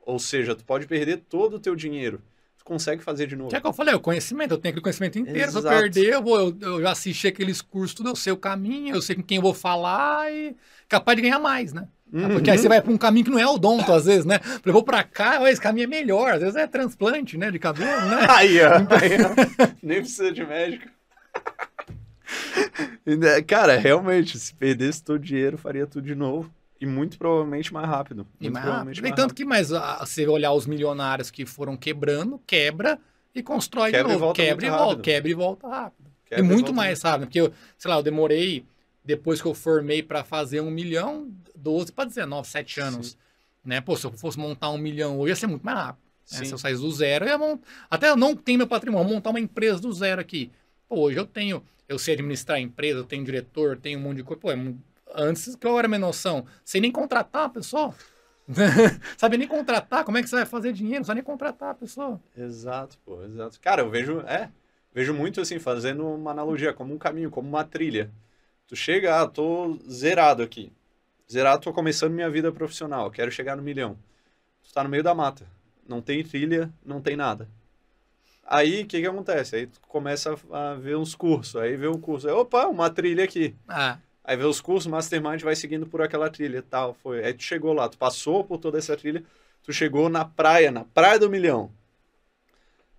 Ou seja, tu pode perder todo o teu dinheiro. Consegue fazer de novo. Que é que eu falei, o conhecimento, eu tenho aquele conhecimento inteiro. Se eu Exato. perder, eu, vou, eu, eu já assisti aqueles cursos, tudo, eu sei o caminho, eu sei com quem eu vou falar e capaz de ganhar mais, né? Uhum. Porque aí você vai para um caminho que não é odonto, às vezes, né? Eu vou para cá, esse caminho é melhor, às vezes é transplante, né, de cabelo, né? Aí, ó. Aí, ó. Nem precisa de médico. Né, Cara, realmente, se perdesse todo o dinheiro, faria tudo de novo. E muito provavelmente mais rápido. E Muito mais provavelmente rápido. E mais tanto que mais, você olhar os milionários que foram quebrando, quebra e constrói Quebra e de novo. volta Quebra e muito volta, rápido. quebra e volta rápido. Quebra e e muito mais rápido, porque eu, sei lá, eu demorei, depois que eu formei para fazer um milhão, 12 para 19, 7 anos. Né? Pô, se eu fosse montar um milhão hoje, ia ser muito mais rápido. né? Se eu saísse do zero, eu ia montar. Até eu não tenho meu patrimônio, vou montar uma empresa do zero aqui. Pô, hoje eu tenho, eu sei administrar a empresa, eu tenho diretor, eu tenho um monte de coisa. Pô, é mu- antes eu era minha noção, sem nem contratar a pessoa. Sabe nem contratar, como é que você vai fazer dinheiro? Não sabe nem contratar a pessoa. Exato, pô, exato. Cara, eu vejo, é, vejo muito assim, fazendo uma analogia, como um caminho, como uma trilha. Tu chega, ah, tô zerado aqui. Zerado, tô começando minha vida profissional, quero chegar no milhão. Tu tá no meio da mata, não tem trilha, não tem nada. Aí, o que que acontece? Aí tu começa a a ver uns cursos, aí vê um curso, aí, opa, uma trilha aqui. Ah, Aí vê os cursos, Mastermind vai seguindo por aquela trilha e tal. Foi. Aí tu chegou lá, tu passou por toda essa trilha, tu chegou na praia, na praia do milhão.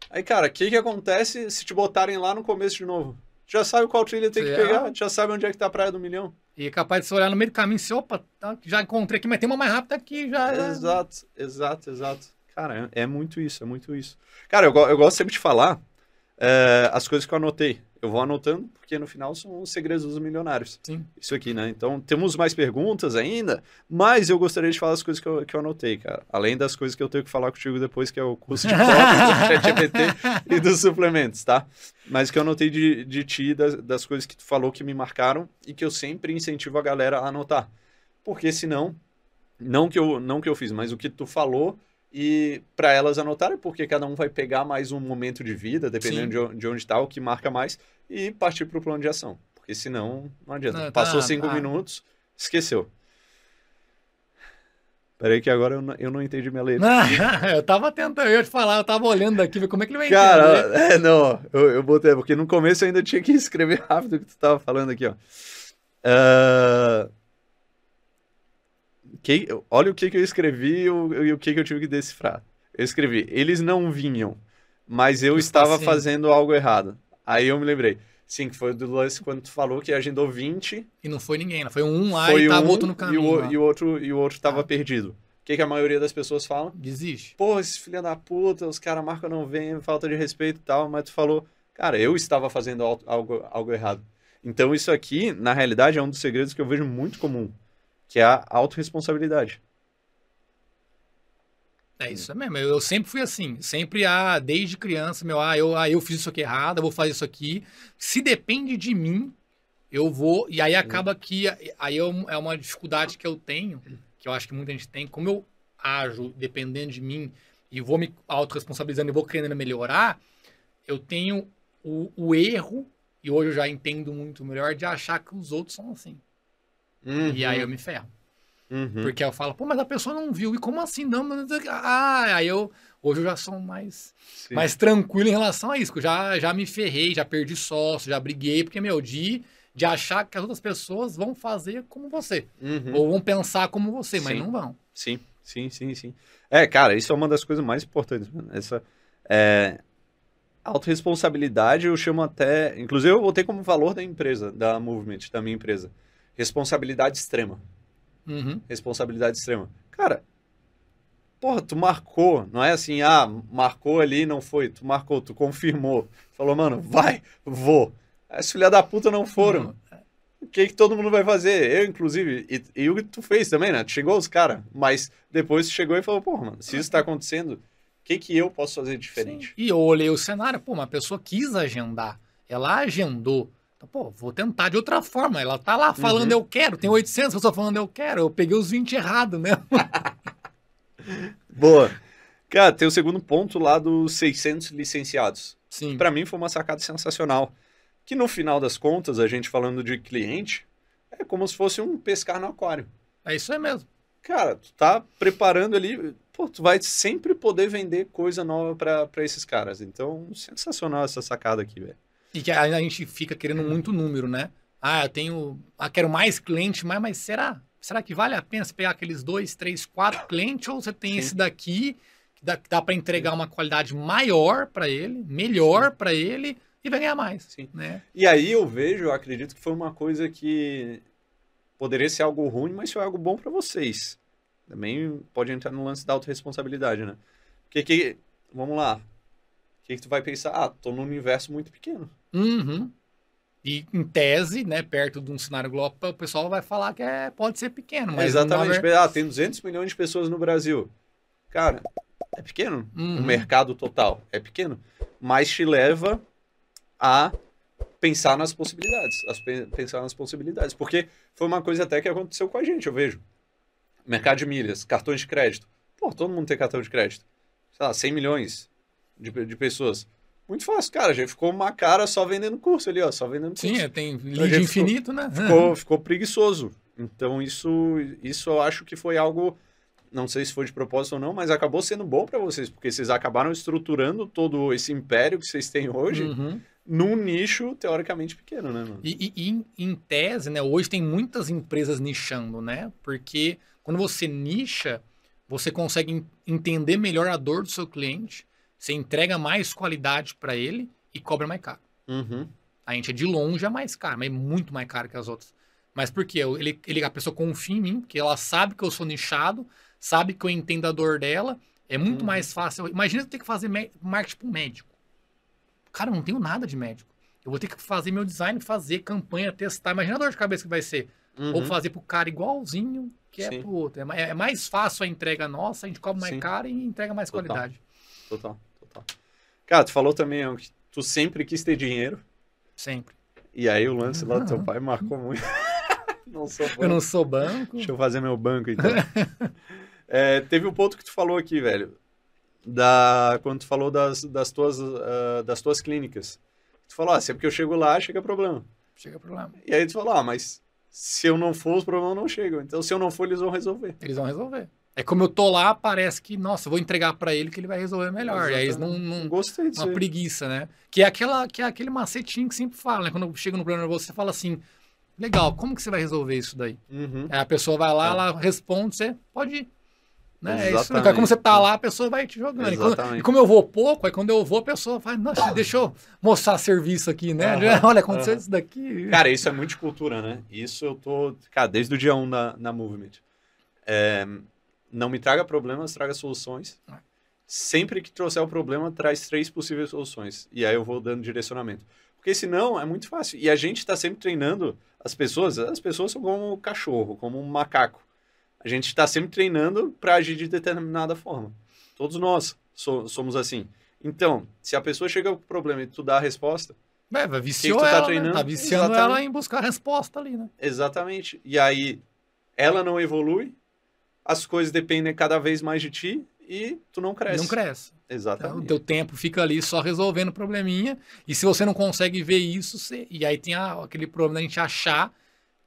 Aí, cara, o que que acontece se te botarem lá no começo de novo? Tu já sabe qual trilha tem que É. pegar, tu já sabe onde é que tá a praia do milhão. e é capaz de você olhar no meio do caminho e se, opa, tá, já encontrei aqui, mas tem uma mais rápida aqui já. já- Exato, exato, exato. Cara, é, é muito isso, é muito isso. Cara, eu, eu gosto sempre de falar é, as coisas que eu anotei. Eu vou anotando, porque no final são os segredos dos milionários. Sim. Isso aqui, né? Então, temos mais perguntas ainda, mas eu gostaria de falar as coisas que eu, que eu anotei, cara. Além das coisas que eu tenho que falar contigo depois, que é o curso de cópia do ChatGPT e dos suplementos, tá? Mas que eu anotei de, de ti, das, das coisas que tu falou que me marcaram e que eu sempre incentivo a galera a anotar. Porque senão, não que eu, não que eu fiz, mas o que tu falou e para elas anotarem, porque cada um vai pegar mais um momento de vida, dependendo de, de, onde está, o que marca mais, e partir para o plano de ação. Porque senão, não adianta. Não, tá, Passou cinco tá. minutos, esqueceu. Peraí que agora eu não, eu não entendi minha letra. eu tava tentando, eu te falar, eu tava olhando daqui, ver como é que ele vai Cara, entender. Cara, é, não, eu, eu botei, porque no começo eu ainda tinha que escrever rápido o que tu tava falando aqui, ó. Uh, que, olha o que, que eu escrevi e o, o que, que eu tive que decifrar. Eu escrevi, eles não vinham, mas eu estava assim. fazendo algo errado. Aí eu me lembrei. Sim, que foi do lance quando tu falou que agendou 20. E não foi ninguém, foi um lá foi e tava um, outro no caminho. E o, e o outro, e o outro tava ah. perdido. O que, que a maioria das pessoas fala? Desiste. Pô, esse filho da puta, os caras marcam não vêm, falta de respeito e tal, mas tu falou, cara, eu estava fazendo algo, algo errado. Então isso aqui, na realidade, é um dos segredos que eu vejo muito comum que é a autorresponsabilidade. É isso mesmo. Eu, eu, sempre fui assim. Sempre, ah, desde criança, meu, ah eu, ah, eu fiz isso aqui errado, eu vou fazer isso aqui. Se depende de mim, eu vou. E aí acaba que. Aí eu, é uma dificuldade que eu tenho, que eu acho que muita gente tem. Como eu ajo dependendo de mim e vou me autorresponsabilizando e vou querendo melhorar, eu tenho o, o erro, e hoje eu já entendo muito melhor, de achar que os outros são assim. Uhum. E aí eu me ferro. Uhum. Porque eu falo, pô, mas a pessoa não viu. E como assim? Não, mas... Ah, aí eu. Hoje eu já sou mais, mais tranquilo em relação a isso. Eu já, já me ferrei, já perdi sócio, já briguei, porque, meu, de, de achar que as outras pessoas vão fazer como você. Uhum. Ou vão pensar como você, sim. mas não vão. Sim, sim, sim, sim. É, cara, isso é uma das coisas mais importantes, mano. Essa. É, autorresponsabilidade eu chamo até. Inclusive, eu botei como valor da empresa, da Movement, da minha empresa responsabilidade extrema. Uhum. Responsabilidade extrema. Cara, porra, tu marcou, não é assim, ah, marcou ali não foi, tu marcou, tu confirmou. Falou, mano, vai, vou. As filha da puta não foram. Uhum. O que, que todo mundo vai fazer? Eu, inclusive, e, e o que tu fez também, né? Tu chegou os caras, mas depois tu chegou e falou, porra, mano, se isso tá acontecendo, o que, que eu posso fazer diferente? Sim. E eu olhei o cenário, pô, uma pessoa quis agendar, ela agendou então, pô, vou tentar de outra forma. Ela tá lá falando uhum. eu quero, tem 800 pessoas falando eu quero. Eu peguei os 20 errado mesmo. Boa. Cara, tem o segundo ponto lá dos 600 licenciados. Sim. Para mim foi uma sacada sensacional. Que no final das contas, a gente falando de cliente, é como se fosse um pescar no aquário. É isso aí mesmo. Cara, tu tá preparando ali, pô, tu vai sempre poder vender coisa nova para esses caras. Então, sensacional essa sacada aqui, velho. E que a, gente fica querendo muito número, né? Ah, eu tenho. Ah, quero mais cliente, mas, mas será? Será que vale a pena você pegar aqueles dois, três, quatro clientes? Ou você tem Sim. esse daqui, que dá, dá para entregar uma qualidade maior para ele, melhor para ele e vai ganhar mais. Sim. Né? E aí eu vejo, eu acredito que foi uma coisa que poderia ser algo ruim, mas foi algo bom para vocês. Também pode entrar no lance da autorresponsabilidade, né? Porque que, vamos lá, o que, que tu vai pensar? Ah, tô num universo muito pequeno. Uhum. E em tese, né, perto de um cenário global, o pessoal vai falar que é, pode ser pequeno. Mas exatamente. Ver... Ah, tem 200 milhões de pessoas no Brasil. Cara, é pequeno. Uhum. O mercado total é pequeno. Mas te leva a pensar nas possibilidades. A pensar nas possibilidades. Porque foi uma coisa até que aconteceu com a gente, eu vejo. Mercado de milhas, cartões de crédito. Pô, todo mundo tem cartão de crédito. Sei lá, 100 milhões de, de pessoas. Muito fácil, cara. Já ficou uma cara só vendendo curso ali, ó. Só vendendo curso. Sim, tem lead infinito, ficou, né? Ficou, ficou preguiçoso. Então, isso, isso eu acho que foi algo. Não sei se foi de propósito ou não, mas acabou sendo bom para vocês, porque vocês acabaram estruturando todo esse império que vocês têm hoje uhum. num nicho teoricamente pequeno, né, mano? E, e em, em tese, né, hoje tem muitas empresas nichando, né? Porque quando você nicha, você consegue entender melhor a dor do seu cliente, você entrega mais qualidade para ele e cobra mais caro. Uhum. A gente é de longe é mais caro, mas é muito mais caro que as outras. Mas por quê? Ele, ele, a pessoa confia em mim, porque ela sabe que eu sou nichado, sabe que eu entendo a dor dela. É muito uhum. mais fácil. Imagina você ter que fazer marketing para um médico. Cara, eu não tenho nada de médico. Eu vou ter que fazer meu design, fazer campanha, testar. Imagina a dor de cabeça que vai ser. Uhum. Ou fazer pro cara igualzinho que é Sim. pro outro. É É mais fácil a entrega nossa, a gente cobra mais Sim. caro e entrega mais Total. qualidade. Total, total. Cara, tu falou também que tu sempre quis ter dinheiro. Sempre. E aí o lance lá do teu pai marcou muito. não sou Eu não sou banco. Deixa eu fazer meu banco, então. É, teve um ponto que tu falou aqui, velho. Da, quando tu falou das, das, tuas, ah, das tuas clínicas. Tu falou, ah, sempre que eu chego lá, chega problema. Chega problema. E aí tu falou, ah, mas se eu não for, os problemas não chegam. Então, se eu não for, eles vão resolver. Eles vão resolver. É como eu tô lá, parece que, nossa, vou entregar pra ele que ele vai resolver melhor. E aí eles não, não, Gostei disso uma aí. preguiça, né? Que é, aquela, que é aquele macetinho que sempre fala, né? Quando chega no problema nervoso, você fala assim, legal, como que você vai resolver isso daí? Uhum. Aí a pessoa vai lá, É. ela responde, você pode ir. Né? É isso, Exatamente. né? Como você tá lá, a pessoa vai te jogando. E quando- Exatamente. E como eu vou pouco, aí quando eu vou, a pessoa fala, nossa, deixa eu mostrar serviço aqui, né? Aham, Olha, aconteceu aham. isso daqui. Cara, isso é muito de cultura, né? Isso eu tô, cara, desde o dia 1 na, na Movement. É, não me traga problemas, traga soluções. É. Sempre que trouxer o problema, traz três possíveis soluções. E aí eu vou dando direcionamento. Porque senão é muito fácil. E a gente tá sempre treinando as pessoas. As pessoas são como um cachorro, como um macaco. A gente está sempre treinando para agir de determinada forma. Todos nós so- somos assim. Então, se a pessoa chega com o problema e tu dá a resposta, É, vai viciou tu tá ela, né? treinando? Tá viciando Exatamente. ela em buscar a resposta ali, né? Exatamente. E aí, ela não evolui, as coisas dependem cada vez mais de ti e tu não cresce. Não cresce. Então, o Exatamente. teu tempo fica ali só resolvendo probleminha. E se você não consegue ver isso, você... e aí tem a- aquele problema da gente achar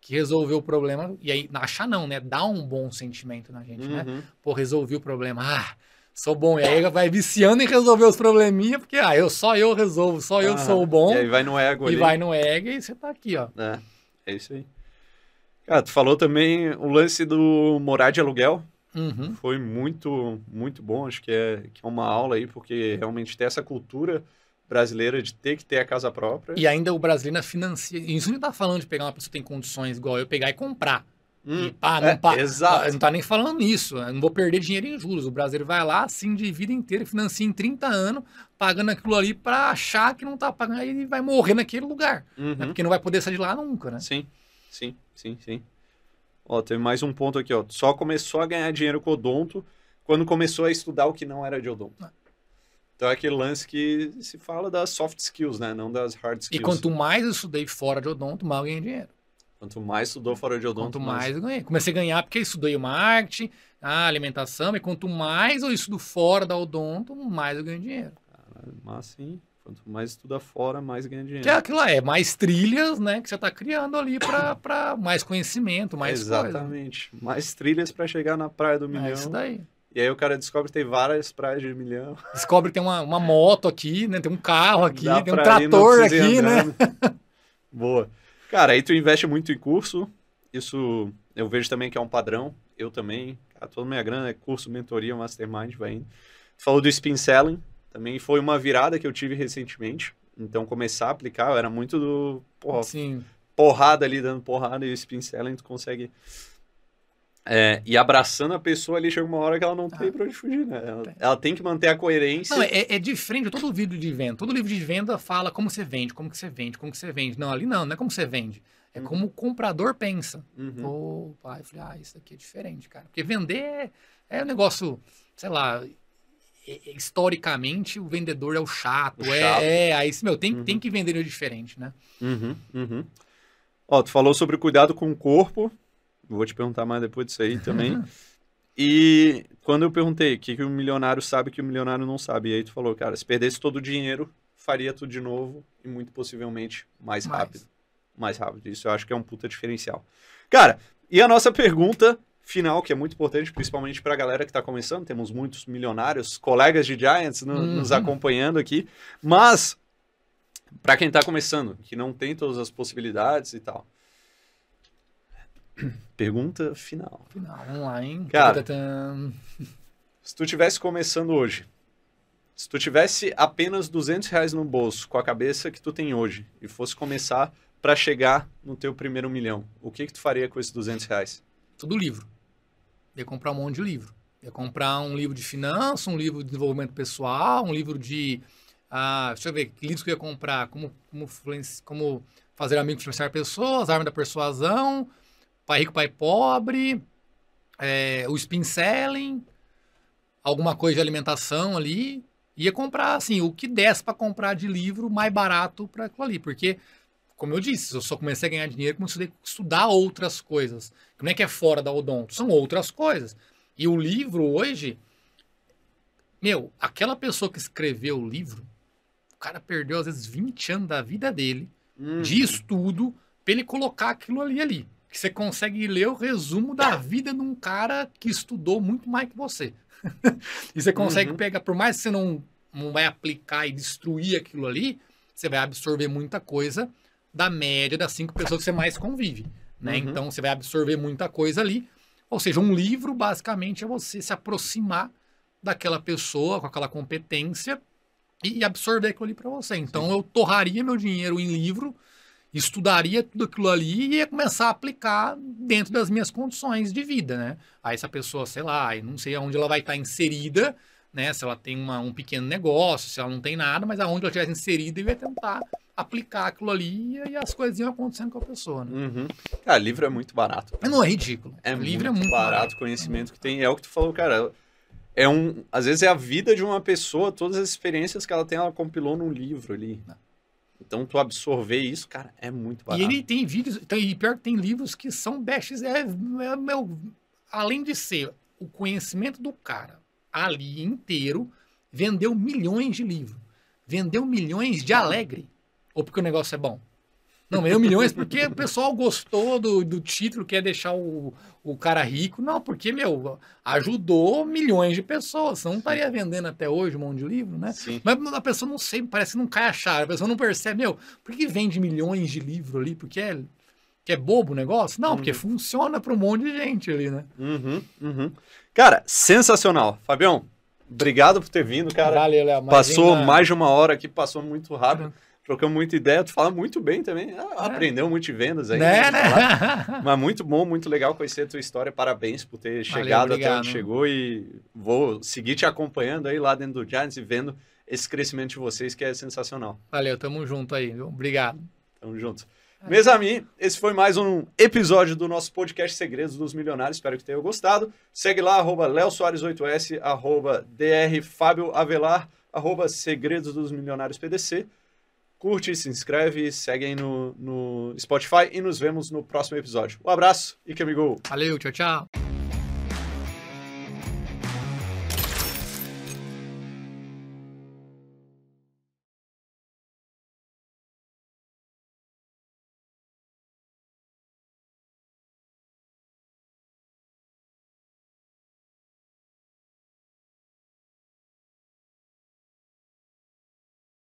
que resolveu o problema. E aí, achar não, né? Dá um bom sentimento na gente, né? Uhum. Pô, resolvi o problema. Ah, sou bom. E aí vai viciando em resolver os probleminha, porque ah, eu, só eu resolvo, só eu Ah, sou o bom. E aí vai no ego E ali. vai no EG e você tá aqui, ó. É, é isso aí. Cara, tu falou também o lance do morar de aluguel. Uhum. Foi muito, muito bom. Acho que é, que é uma aula aí, porque realmente tem essa cultura brasileira de ter que ter a casa própria. E ainda o brasileiro financia. Isso não tá falando de pegar uma pessoa que tem condições igual eu pegar e comprar. Hum, E pá, não, é, pá, exato. não tá nem falando nisso. Eu não vou perder dinheiro em juros. O brasileiro vai lá, assim, de vida inteira, financia em 30 anos, pagando aquilo ali pra achar que não tá pagando, aí ele vai morrer naquele lugar. Uhum. né? Porque não vai poder sair de lá nunca, né? Sim, sim, sim, sim. Ó, tem mais um ponto aqui, ó. Só começou a ganhar dinheiro com odonto quando começou a estudar o que não era de odonto. Ah. Então é aquele lance que se fala das soft skills, né? Não das hard E skills. quanto mais eu estudei fora de odonto, mais eu ganhei dinheiro. Quanto mais estudou fora de odonto, Quanto mais eu ganhei. Comecei a ganhar porque eu estudei o marketing, a alimentação, e quanto mais eu estudo fora da odonto, mais eu ganho dinheiro. Mas sim, quanto mais estuda fora, mais ganha dinheiro. Que é aquilo lá, é mais trilhas, né, que você tá criando ali pra, pra mais conhecimento, mais coisa. Exatamente. Mais trilhas pra chegar na praia do milhão. É isso daí. E aí o cara descobre que tem várias praias de milhão. Descobre que tem uma, uma moto aqui, né? Tem um carro aqui, Dá tem um trator ir aqui, né? Boa. Cara, aí tu investe muito em curso. Isso eu vejo também que é um padrão. Eu também. Cara, toda minha grana é curso, mentoria, mastermind, vai indo. Tu falou do spin selling. Também foi uma virada que eu tive recentemente. Então, começar a aplicar, eu era muito do porra, Sim. porrada ali, dando porrada, e o spin selling tu consegue é, ir abraçando a pessoa ali, chega uma hora que ela não tem Ah. pra onde fugir, né? Ela, Tem. ela tem que manter a coerência. Não, é, é diferente de todo livro de venda. Todo livro de venda fala como você vende, como que você vende, como que você vende. Não, ali não, não é como você vende. É Uhum. como o comprador pensa. Uhum. Opa, eu falei, ah, isso aqui é diferente, cara. Porque vender é, é um negócio, sei lá, é- é- historicamente o vendedor é o chato. O é, chato. é, aí, meu, tem, Uhum. tem que vender diferente, né? Uhum, uhum. Ó, tu falou sobre cuidado com o corpo. Vou te perguntar mais depois disso aí também. e quando eu perguntei o que, que o milionário sabe que o milionário não sabe, e aí tu falou, cara, se perdesse todo o dinheiro, faria tudo de novo e muito possivelmente mais Mais. rápido. Mais rápido. Isso eu acho que é um puta diferencial. Cara, e a nossa pergunta final, que é muito importante, principalmente pra galera que tá começando, temos muitos milionários, colegas de Giants no- Uhum. nos acompanhando aqui, mas Pra quem tá começando, que não tem todas as possibilidades e tal. Pergunta final. Final, vamos lá, hein? Cara. Se tu tivesse começando hoje, se tu tivesse apenas 200 reais no bolso com a cabeça que tu tem hoje e fosse começar pra chegar no teu primeiro milhão, o que que tu faria com esses 200 reais? Tudo livro. Ia comprar um monte de livro. Ia comprar um livro de finanças, um livro de desenvolvimento pessoal, um livro de Ah, deixa eu ver, que livros que eu ia comprar? Como, como, como fazer amigos influenciar pessoas, Arma da Persuasão, Pai Rico, Pai Pobre, é, o Spin Selling, alguma coisa de alimentação ali. Ia comprar, assim, o que desse para comprar de livro mais barato para aquilo ali. Porque, como eu disse, eu só comecei a ganhar dinheiro comecei a estudar outras coisas. Não é que é fora da odonto, são outras coisas. E o livro hoje, meu, aquela pessoa que escreveu o livro, o cara perdeu às vezes 20 anos da vida dele Hum. de estudo pra ele colocar aquilo ali ali. Que você consegue ler o resumo da vida de um cara que estudou muito mais que você. e você consegue Uhum. pegar, por mais que você não, não vai aplicar e destruir aquilo ali, você vai absorver muita coisa da média das cinco pessoas que você mais convive. Né? Uhum. Então você vai absorver muita coisa ali. Ou seja, um livro basicamente é você se aproximar daquela pessoa com aquela competência e absorver aquilo ali para você. Então eu torraria meu dinheiro em livro, estudaria tudo aquilo ali e ia começar a aplicar dentro das minhas condições de vida, né? Aí essa pessoa, sei lá, não sei aonde ela vai estar inserida, né? Se ela tem uma- um pequeno negócio, se ela não tem nada, mas aonde ela estiver inserida, eu ia tentar aplicar aquilo ali e as coisas iam acontecendo com a pessoa, né? Uhum. Cara, livro é muito barato. Mas não é ridículo. É livro muito é muito barato, barato. o conhecimento que tem. É o que tu falou, cara. É um, às vezes é a vida de uma pessoa, todas as experiências que ela tem, ela compilou num livro ali. Então, tu absorver isso, cara, é muito barato. E ele tem vídeos, então, e pior que tem livros que são bestes, é, é, meu, além de ser o conhecimento do cara ali inteiro, vendeu milhões de livros. Vendeu milhões de alegre. Ou porque o negócio é bom? Não, vendeu milhões porque o pessoal gostou do, do título, quer deixar o, o cara rico. Não, porque, meu, ajudou milhões de pessoas. Senão não estaria vendendo até hoje um monte de livro, né? Sim. Mas a pessoa não sei, parece que não cai a chave. A pessoa não percebe, meu, por que vende milhões de livros ali? Porque é, que é bobo o negócio? Não, porque funciona para um monte de gente ali, né? Uhum, uhum. Cara, sensacional. Fabião, obrigado por ter vindo, cara. Valeu, Léo. Passou mais de uma hora aqui, passou muito rápido. Trocamos muita ideia, tu fala muito bem também. Ah, Aprendeu muito de vendas aí. Né, né, né? Mas muito bom, muito legal conhecer a tua história. Parabéns por ter chegado até onde chegou e vou seguir te acompanhando aí lá dentro do Giants e vendo esse crescimento de vocês que é sensacional. Valeu, tamo junto aí. viu? Obrigado. Tamo junto. Meus amigos, esse foi mais um episódio do nosso podcast Segredos dos Milionários. Espero que tenham gostado. Segue lá, arroba Léo Soares 8S, arroba DR Fábio Avelar, arroba Segredos dos Milionários PDC. Curte, se inscreve, segue aí no, no Spotify e nos vemos no próximo episódio. Um abraço e que amigo! Valeu, tchau, tchau.